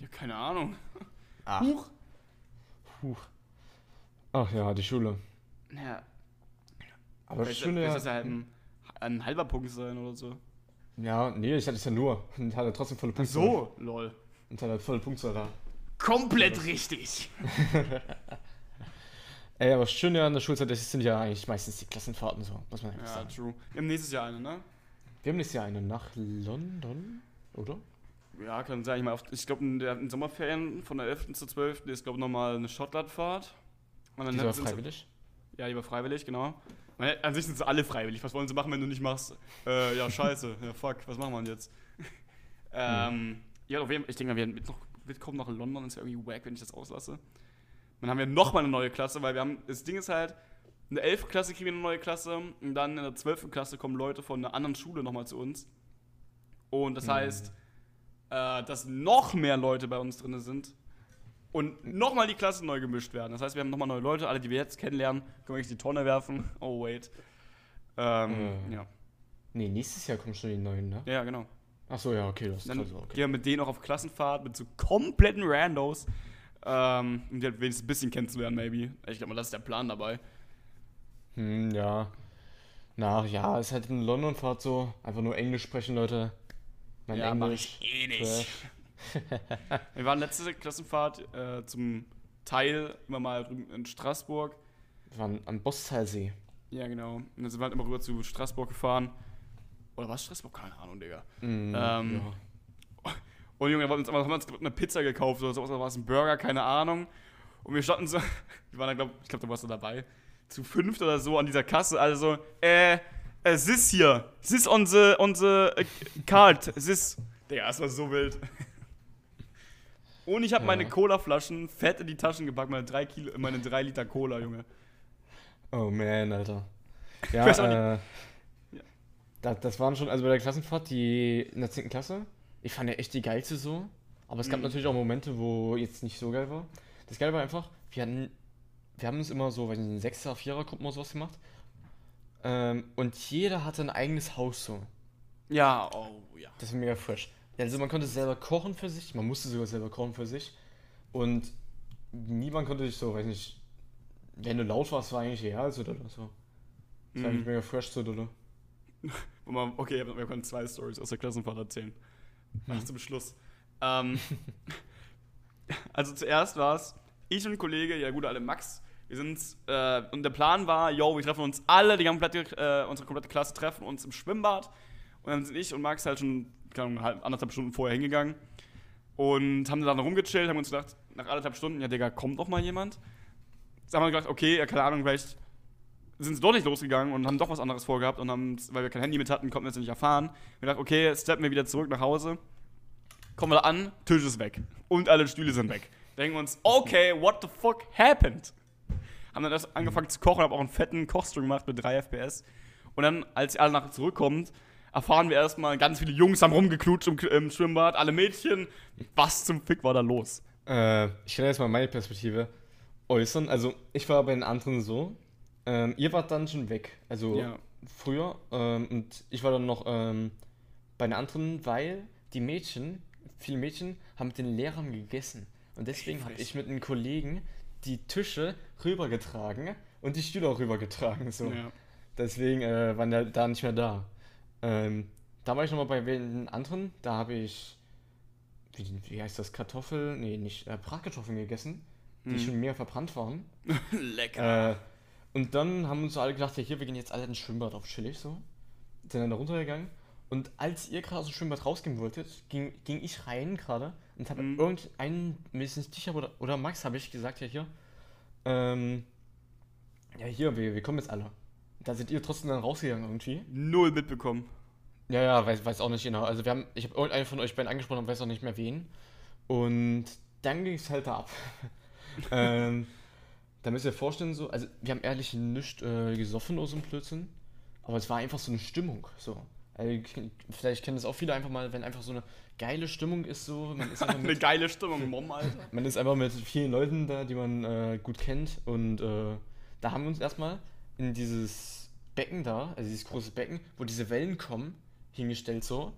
ja, keine Ahnung. Ach. Huch. Puh. Ach ja, die Schule. Ja, Aber das vielleicht Schöne. vielleicht ist das halt ein, ein halber Punkt sein oder so. Ja, nee, ich hatte es ja nur. Und hatte trotzdem volle Ach Punkte. so, lol. Und hatte volle Punktzahl da. Komplett richtig. Ey, aber das Schöne an der Schulzeit das sind ja eigentlich meistens die Klassenfahrten so, muss man Ja, sagen. true. Wir haben nächstes Jahr eine, ne? Wir haben nächstes Jahr eine nach London, oder? Ja, kann sein. Ich, meine, auf- ich glaube, in den Sommerferien von der 11. zur 12. ist, glaube ich, nochmal eine Schottlandfahrt. Und dann Die war freiwillig. Ja, die war freiwillig, genau. Weil An sich sind sie alle freiwillig. Was wollen sie machen, wenn du nicht machst? Äh, ja, scheiße. ja, fuck. Was machen wir denn jetzt? ähm, ja, auf jeden Fall, ich denke, wir werden mit noch, mitkommen nach London. Ist ja irgendwie wack, wenn ich das auslasse. Dann haben wir nochmal eine neue Klasse, weil wir haben, das Ding ist halt, in der 11. Klasse kriegen wir eine neue Klasse und dann in der 12. Klasse kommen Leute von einer anderen Schule nochmal zu uns. Und das Mhm. heißt, äh, dass noch mehr Leute bei uns drin sind und nochmal die Klassen neu gemischt werden. Das heißt, wir haben nochmal neue Leute, alle, die wir jetzt kennenlernen, können wir jetzt die Tonne werfen. Oh, wait. Ähm, Äh. ja. Nee, nächstes Jahr kommen schon die neuen, ne? ja, genau. Ach so, ja, okay, das ist Dann okay. gehen wir mit denen auch auf Klassenfahrt, mit so kompletten Randos. Ähm, um die halt wenigstens ein bisschen kennenzulernen, maybe. Ich glaube mal, das ist der Plan dabei. Hm, ja. Na, ja, ist halt in London-Fahrt so. Einfach nur Englisch sprechen, Leute. Mein Ja, mach Englisch. ich eh nicht. Wir waren letzte Klassenfahrt äh, zum Teil immer mal drüben in Straßburg. Wir waren am Bosstalsee. Ja, genau. Und dann sind wir halt immer rüber zu Straßburg gefahren. Oder was Straßburg? Keine Ahnung, Digga. Mm, Ähm, ja. Und Junge, wir wollten uns, haben uns eine Pizza gekauft oder so, oder war es ein Burger, keine Ahnung. Und wir standen so, wir waren da, glaub, ich glaube, da warst du dabei, zu fünft oder so an dieser Kasse, also, äh, äh, Sis hier, Sis unsere, unsere äh, Card, Sis. Digga, das war so wild. Und ich habe Ja. meine Cola-Flaschen fett in die Taschen gepackt, meine drei Kilo, meine drei Liter Cola, Junge. Oh man, Alter. Ja, weiß auch nicht. äh, Ja. Da, das waren schon, also bei der Klassenfahrt, die in der 10. Klasse, ich fand ja echt die geilste so. Aber es gab Mhm. natürlich auch Momente, wo jetzt nicht so geil war. Das Geile war einfach, wir hatten, wir haben uns immer so, weiß nicht, in 6er, 4er Gruppen oder sowas gemacht. Ähm, und jeder hatte ein eigenes Haus so. Ja, oh ja. Das war mega fresh. Also man konnte selber kochen für sich, man musste sogar selber kochen für sich. Und niemand konnte sich so, weiß nicht, wenn du laut warst, war eigentlich egal so oder so. Das war eigentlich Mhm. mega fresh so, oder? Und man, okay, wir können zwei Stories aus der Klassenfahrt erzählen. Ach, zum Schluss. Ähm, also zuerst war es, ich und ein Kollege, ja gut, alle Max, wir sind, äh, und der Plan war, yo, wir treffen uns alle, die komplette, äh, unsere komplette Klasse treffen uns im Schwimmbad. Und dann sind ich und Max halt schon, keine Ahnung, halb, anderthalb Stunden vorher hingegangen und haben dann rumgechillt, haben uns gedacht, nach anderthalb Stunden, ja Digga, kommt doch mal jemand. Dann haben wir gedacht, okay, ja, keine Ahnung, vielleicht sind sie doch nicht losgegangen und haben doch was anderes vorgehabt und haben, weil wir kein Handy mit hatten, konnten wir es nicht erfahren. Wir dachten, okay, steppen wir wieder zurück nach Hause. Kommen wir da an, Tisch ist weg. Und alle Stühle sind weg. Denken wir uns, okay, what the fuck happened? Haben dann erst angefangen zu kochen, haben auch einen fetten Kochstream gemacht mit 3 FPS. Und dann, als alle nachher zurückkommen, erfahren wir erstmal, ganz viele Jungs haben rumgeknutscht im, im Schwimmbad, alle Mädchen. Was zum Fick war da los? Äh, ich kann jetzt mal meine Perspektive äußern. Also, ich war bei den anderen so. Ähm, ihr wart dann schon weg. Also, Ja. früher. Ähm, und ich war dann noch ähm, bei den anderen, weil die Mädchen, viele Mädchen, haben mit den Lehrern gegessen. Und deswegen habe ich mit einem Kollegen die Tische rübergetragen und die Stühle auch rübergetragen. So. Ja. Deswegen äh, waren wir da nicht mehr da. Ähm, da war ich nochmal bei den anderen. Da habe ich, wie, wie heißt das, Kartoffel, nee, nicht, äh, Bratkartoffeln gegessen, die Mhm. schon mega verbrannt waren. Lecker. Äh, und dann haben uns alle gedacht, ja hier, wir gehen jetzt alle ins Schwimmbad auf chillig so. Sind dann da runtergegangen. Und als ihr gerade aus dem Schwimmbad rausgehen wolltet, ging, ging ich rein gerade und habe Mhm. irgendeinen, nicht sicher, oder, oder Max habe ich gesagt, ja hier, ähm, ja hier, wir, wir kommen jetzt alle. Da seid ihr trotzdem dann rausgegangen irgendwie. Null mitbekommen. Ja, ja, weiß, weiß auch nicht genau. Also wir haben, ich habe irgendeinen von euch beiden angesprochen und weiß auch nicht mehr wen. Und dann ging es halt da ab. ähm, da müsst ihr euch vorstellen, so, also wir haben ehrlich nicht äh, gesoffen oder so ein Blödsinn, aber es war einfach so eine Stimmung. So. Also, vielleicht kennen das auch viele einfach mal, wenn einfach so eine geile Stimmung ist, so, man ist Eine mit, geile Stimmung, Mom, Alter. man ist einfach mit vielen Leuten da, die man äh, gut kennt. Und äh, da haben wir uns erstmal in dieses Becken da, also dieses große Becken, wo diese Wellen kommen, hingestellt so.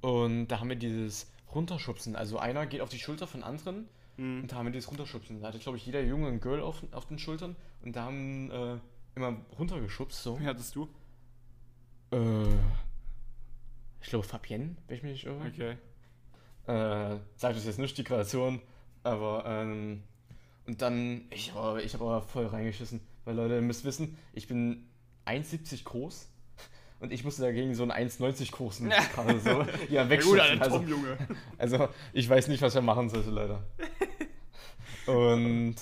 Und da haben wir dieses Runterschubsen. Also einer geht auf die Schulter von anderen Mhm. und da haben wir dieses Runterschubsen. Da hatte, glaube ich, jeder Junge ein Girl auf, auf den Schultern und da haben äh, immer runtergeschubst so. Wie hattest du? Äh, ich glaube Fabienne, wenn ich mich nicht irre. Okay. Äh, sagt es jetzt nicht die Kreation, aber ähm, und dann, ich, aber, ich habe aber voll reingeschissen, weil Leute, ihr müsst wissen, ich bin 1,70 groß und ich musste dagegen so einen 1,90 großen gerade so ja, Ja, gut, wegschubsen. Also, Tom, Junge. also ich weiß nicht, was er machen sollte, Leute. Und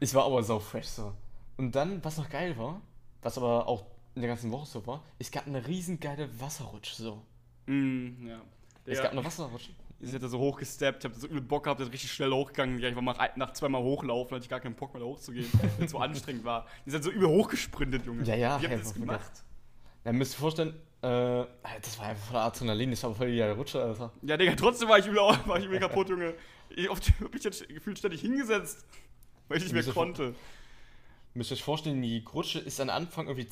es war aber sau fresh so. Und dann, was noch geil war, was aber auch in der ganzen Woche so war, es gab eine riesengeile Wasserrutsche so. Mm, ja. Es Digga, gab eine Wasserrutsche. Ich hätte so hochgesteppt, ich hab so übel Bock gehabt, der richtig schnell hochgegangen. Ich einfach mal nach zweimal hochlaufen, hatte ich gar keinen Bock mehr da hochzugehen, weil es so anstrengend war. Die sind so übel hochgesprintet, Junge. Ja, ja, Wie habt ihr das gemacht? Ja, müsst ihr vorstellen, äh, das war einfach voller Adrenalin, das war voll die geile Rutsche, Alter. Ja, Digga, trotzdem war ich übel, war ich übel kaputt, Junge. Ich hab mich jetzt gefühlt ständig hingesetzt, weil ich nicht mehr konnte. Müsst ihr euch vorstellen, die Rutsche ist am Anfang irgendwie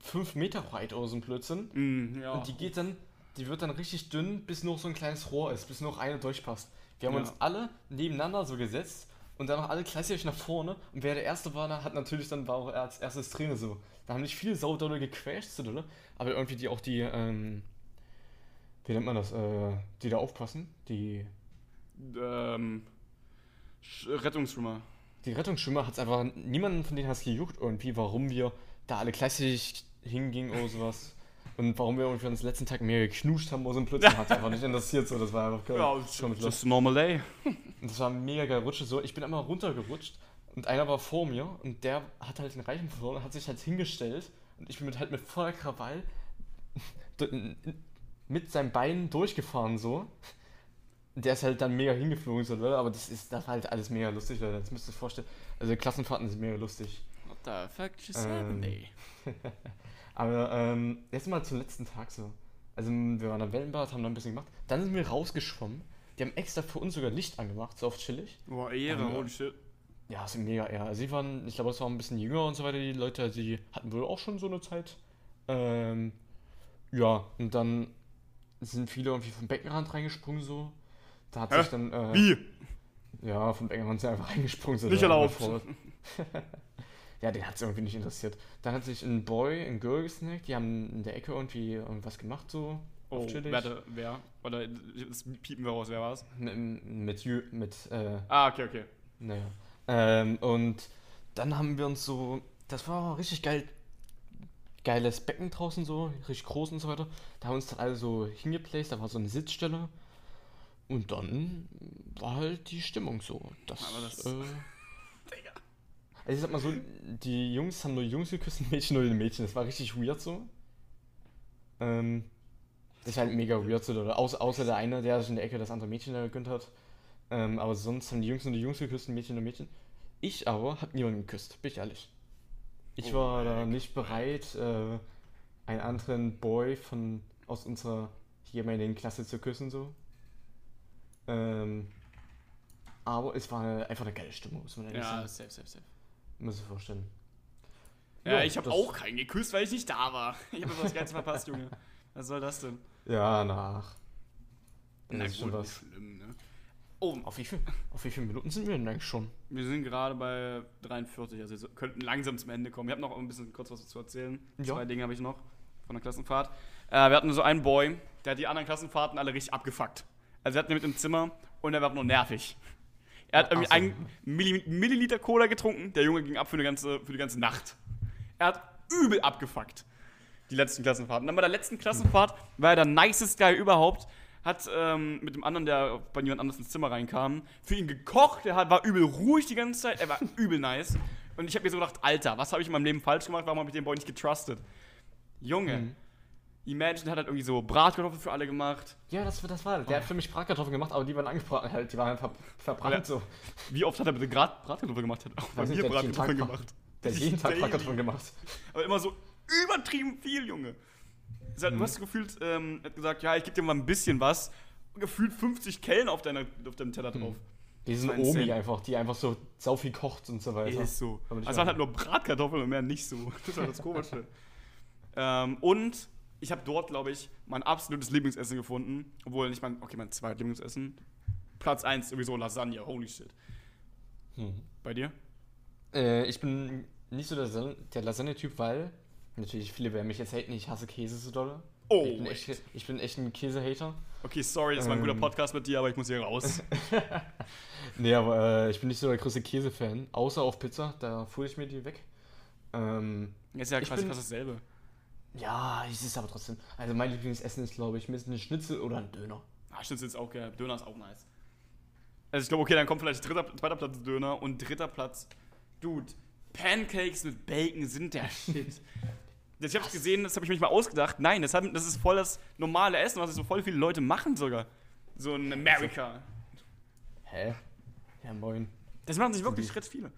5 Meter breit oder so ein Blödsinn. Mm, ja. Und die geht dann, die wird dann richtig dünn, bis nur so ein kleines Rohr ist, bis nur noch eine durchpasst. Wir haben Ja. uns alle nebeneinander so gesetzt und dann noch alle gleichzeitig nach vorne. Und wer der Erste war, der hat natürlich dann war auch er als erstes Trainer so. Da haben nicht viele saudolle gequetscht, so dolle, aber irgendwie die auch die, ähm, wie nennt man das, äh, die da aufpassen, die, ähm, Sch- Rettungsschwimmer. die Rettungsschwimmer hat es einfach, niemanden von denen hat es gejuckt irgendwie, warum wir da alle gleichzeitig hingingen oder sowas. Und warum wir irgendwie uns letzten Tag mehr geknuscht haben oder so ein Blödsinn, hat einfach nicht interessiert, so, das war einfach geil. Ja, Schon mit das ist normal day. Und das war eine mega geile Rutsche so. Ich bin einmal runtergerutscht und einer war vor mir und der hat halt den Reifen verloren und hat sich halt hingestellt und ich bin mit halt mit voller Krawall mit seinem Bein durchgefahren so. Der ist halt dann mega hingeflogen so, Leute, aber das ist das war halt alles mega lustig, Leute. Das müsst ihr euch vorstellen. Also Klassenfahrten sind mega lustig. What the fuck just Ähm, happened, ey? Aber ähm, jetzt mal zum letzten Tag so. Also wir waren am Wellenbad, haben da ein bisschen gemacht. Dann sind wir rausgeschwommen. Die haben extra für uns sogar Licht angemacht, so auf chillig. Boah, Ehre, Ähm, holy shit. Ja, sind mega eher. Also sie waren, ich glaube, es waren ein bisschen jünger und so weiter, die Leute, die hatten wohl auch schon so eine Zeit. Ähm, ja, und dann sind viele irgendwie vom Beckenrand reingesprungen so. Da hat Hä? sich dann. Äh, Wie? Ja, vom Beckenrand sind einfach reingesprungen. So Nicht erlaubt. ja, den hat es irgendwie nicht interessiert. Dann hat sich ein Boy, ein Girl gesnackt, die haben in der Ecke irgendwie irgendwas gemacht so. Oh, warte, wer? Oder das piepen wir raus, wer war's? Mit, mit, mit äh, Ah, okay, okay. Naja. Ähm, und dann haben wir uns so, das war richtig geil, geiles Becken draußen so, richtig groß und so weiter. Da haben wir uns dann alle so hingeplaced, da war so eine Sitzstelle. Und dann war halt die Stimmung so. Das, Aber das- äh, also ich sag mal so, die Jungs haben nur Jungs geküsst, die Mädchen nur die Mädchen. Das war richtig weird so. Ähm, das ist halt mega weird so, oder außer, außer der eine, der sich in der Ecke das andere Mädchen da gegönnt hat. Ähm, aber sonst haben die Jungs nur die Jungs geküsst, die Mädchen nur Mädchen. Ich aber hab niemanden geküsst, bin ich ehrlich. Ich Oh war da nicht bereit, äh, einen anderen Boy von aus unserer jeweiligen Klasse zu küssen so. Ähm, aber es war einfach eine geile Stimmung, muss man ehrlich Ja, sagen. safe, safe, safe. Muss ich vorstellen. Ja, Ja, ich habe das- auch keinen geküsst, weil ich nicht da war. Ich habe was ganz verpasst, Junge. Was soll das denn? Ja, nach. Na Das ist schon gut, was. nicht schlimm, ne? Oh, Auf wie, viel, auf wie viele Minuten sind wir denn eigentlich schon? wir sind gerade bei 43, also wir könnten langsam zum Ende kommen. Ich habe noch ein bisschen kurz was zu erzählen. Ja. Zwei Dinge habe ich noch von der Klassenfahrt. Äh, wir hatten so einen Boy, der hat die anderen Klassenfahrten alle richtig abgefuckt. Also er hat mit im Zimmer und er war nur nervig. Er hat irgendwie so. einen Milli Milliliter Cola getrunken, der Junge ging ab für, eine ganze, für die ganze Nacht. Er hat übel abgefuckt. Die letzten Klassenfahrten. Dann bei der letzten Klassenfahrt war er der nicest Guy überhaupt. Hat ähm, mit dem anderen, der bei jemand anderes ins Zimmer reinkam, für ihn gekocht. Er war übel ruhig die ganze Zeit. Er war übel nice. Und ich habe mir so gedacht, Alter, was habe ich in meinem Leben falsch gemacht? Warum habe ich den Boy nicht getrustet? Junge, Mhm. Imagine hat halt irgendwie so Bratkartoffeln für alle gemacht. Ja, das, das war Der hat für mich Bratkartoffeln gemacht, aber die waren angebraten halt. Die waren ver, verbrannt Ja. so. Wie oft hat er bitte Brat Bratkartoffeln gemacht? Hat auch bei mir der hat jeden Bratkartoffeln Tag gemacht. Der hat jeden Tag. Bratkartoffeln gemacht. Aber immer so übertrieben viel, Junge. Hat, Mhm. Du hast gefühlt, ähm, er hat gesagt, ja, ich gebe dir mal ein bisschen was. Gefühlt 50 Kellen auf, deiner, auf deinem Teller drauf. Die sind Omi insane. einfach, die einfach so sau viel kocht und so weiter. Ist so. Also hat halt nur Bratkartoffeln und mehr nicht so. Das war das Komische. ähm, und ich habe dort, glaube ich, mein absolutes Lieblingsessen gefunden. Obwohl nicht mein, okay, mein zweites Lieblingsessen. Platz 1 sowieso Lasagne, holy shit. Hm. Bei dir? Äh, ich bin nicht so der, der Lasagne-Typ, weil natürlich viele werden mich jetzt haten, ich hasse Käse so dolle. Oh, ich, bin echt, ich bin echt ein Käse-Hater. Okay, sorry, das war ein guter Ähm. Podcast mit dir, aber ich muss hier raus. Nee, aber äh, ich bin nicht so der größte Käse-Fan. Außer auf Pizza, da fuhr ich mir die weg. Ähm, ist ja quasi fast dasselbe. Ja, es ist aber trotzdem. Also mein Lieblingsessen ist, glaube ich, mindestens ein Schnitzel oder ein Döner. Ah, stimmt, ist auch geil. Döner ist auch nice. Also ich glaube, okay, dann kommt vielleicht dritter, zweiter Platz Döner und dritter Platz. Dude, Pancakes mit Bacon sind der Shit. Ich hab's gesehen, das habe ich mich mal ausgedacht. Nein, das, haben, das ist voll das normale Essen, was so voll viele Leute machen sogar. So in Amerika. Hä? Ja, moin. Das machen sich wirklich recht viele.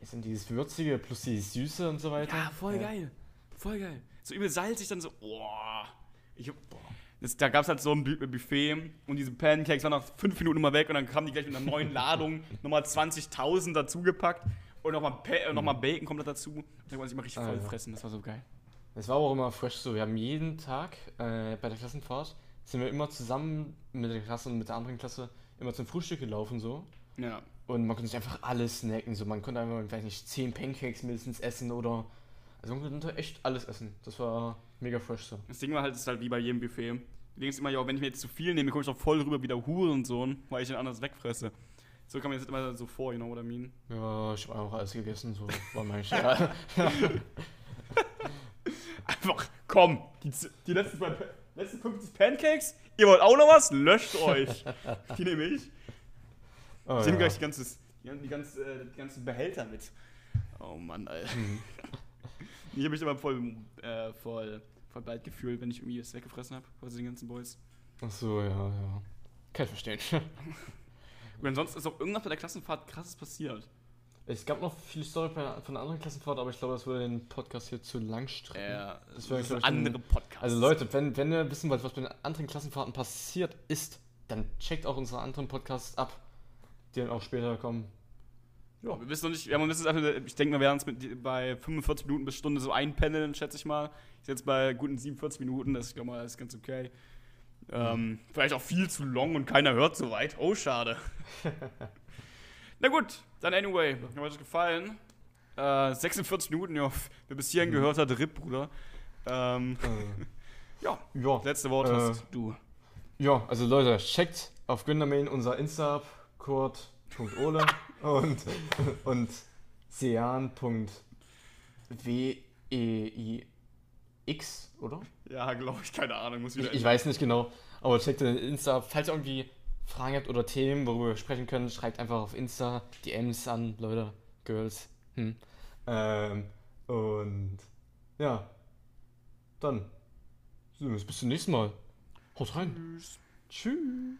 Ist denn dieses Würzige plus die Süße und so weiter? Ja, voll geil. Voll geil. So übel salzig, dann so, boah. Ich, boah. Das, da gab es halt so ein Bu- Buffet und diese Pancakes waren nach fünf Minuten immer weg und dann kamen die gleich mit einer neuen Ladung, nochmal 20.000 dazugepackt und nochmal äh, noch mal Bacon kommt da dazu. Da konnte man sich immer richtig Ah, voll ja. fressen, das war so geil. Es war auch immer fresh so. Wir haben jeden Tag äh, bei der Klassenfahrt sind wir immer zusammen mit der Klasse und mit der anderen Klasse immer zum Frühstück gelaufen so. Ja. Und man konnte sich einfach alles snacken. So, man konnte einfach, weiß nicht, 10 Pancakes mindestens essen oder. Also man konnte echt alles essen. Das war mega fresh so. Das Ding war halt, das ist halt wie bei jedem Buffet. Du denkst immer, ja, wenn ich mir jetzt zu viel nehme, komme ich doch voll rüber wie der Hurensohn, weil ich den anders wegfresse. So kam mir das immer so vor, you know what I mean? Ja, ich habe einfach alles gegessen, so war mein ja. Einfach, komm, die, die letzten, zwei, letzten 50 Pancakes, ihr wollt auch noch was? Löscht euch. Die nehme ich. oh, Ich nehme ja. gleich die, ganzes, die, die, ganze, äh, die ganzen Behälter mit. Oh Mann, Alter. Mhm. Ich habe mich immer voll, äh, voll, voll bald gefühlt, wenn ich irgendwie das weggefressen habe, also den ganzen Boys. Ach so, ja, ja. Kann ich verstehen. Und ansonsten ist auch irgendwas bei der Klassenfahrt krasses passiert. Es gab noch viele Story von von anderen Klassenfahrt, aber ich glaube, das würde den Podcast hier zu lang strecken. Ja, Das das, wär, ist glaub ein andere Podcast. Also Leute, wenn, wenn ihr wissen wollt, was bei den anderen Klassenfahrten passiert ist, dann checkt auch unsere anderen Podcasts ab, die dann auch später kommen. Ja, wir wissen noch nicht, wir haben uns einfach, ich denke, wir werden uns mit, bei 45 Minuten bis Stunde so einpendeln, schätze ich mal. Ich jetzt bei guten 47 Minuten, das ist, glaube mal, ist ganz okay. Ähm, vielleicht auch viel zu long und keiner hört so weit. Oh, schade. Na gut, dann anyway, hat euch das gefallen. Äh, 46 Minuten, ja, wer bis hierhin gehört hat, RIP, Bruder. Ähm, ja, Ja, letzte Wort Äh, hast du. ja, also Leute, checkt auf Gündermain unser Insta ab, kurt.ole und, und sean.weix, oder? Ja, glaube ich, keine Ahnung, muss Ich, wieder. ich weiß nicht genau, aber checkt den Insta. Falls ihr irgendwie Fragen habt oder Themen, worüber wir sprechen können, schreibt einfach auf Insta DMs an, Leute, Girls. Hm. Ähm, und ja, dann sehen wir uns bis zum nächsten Mal. Haut rein. Tschüss. Tschüss.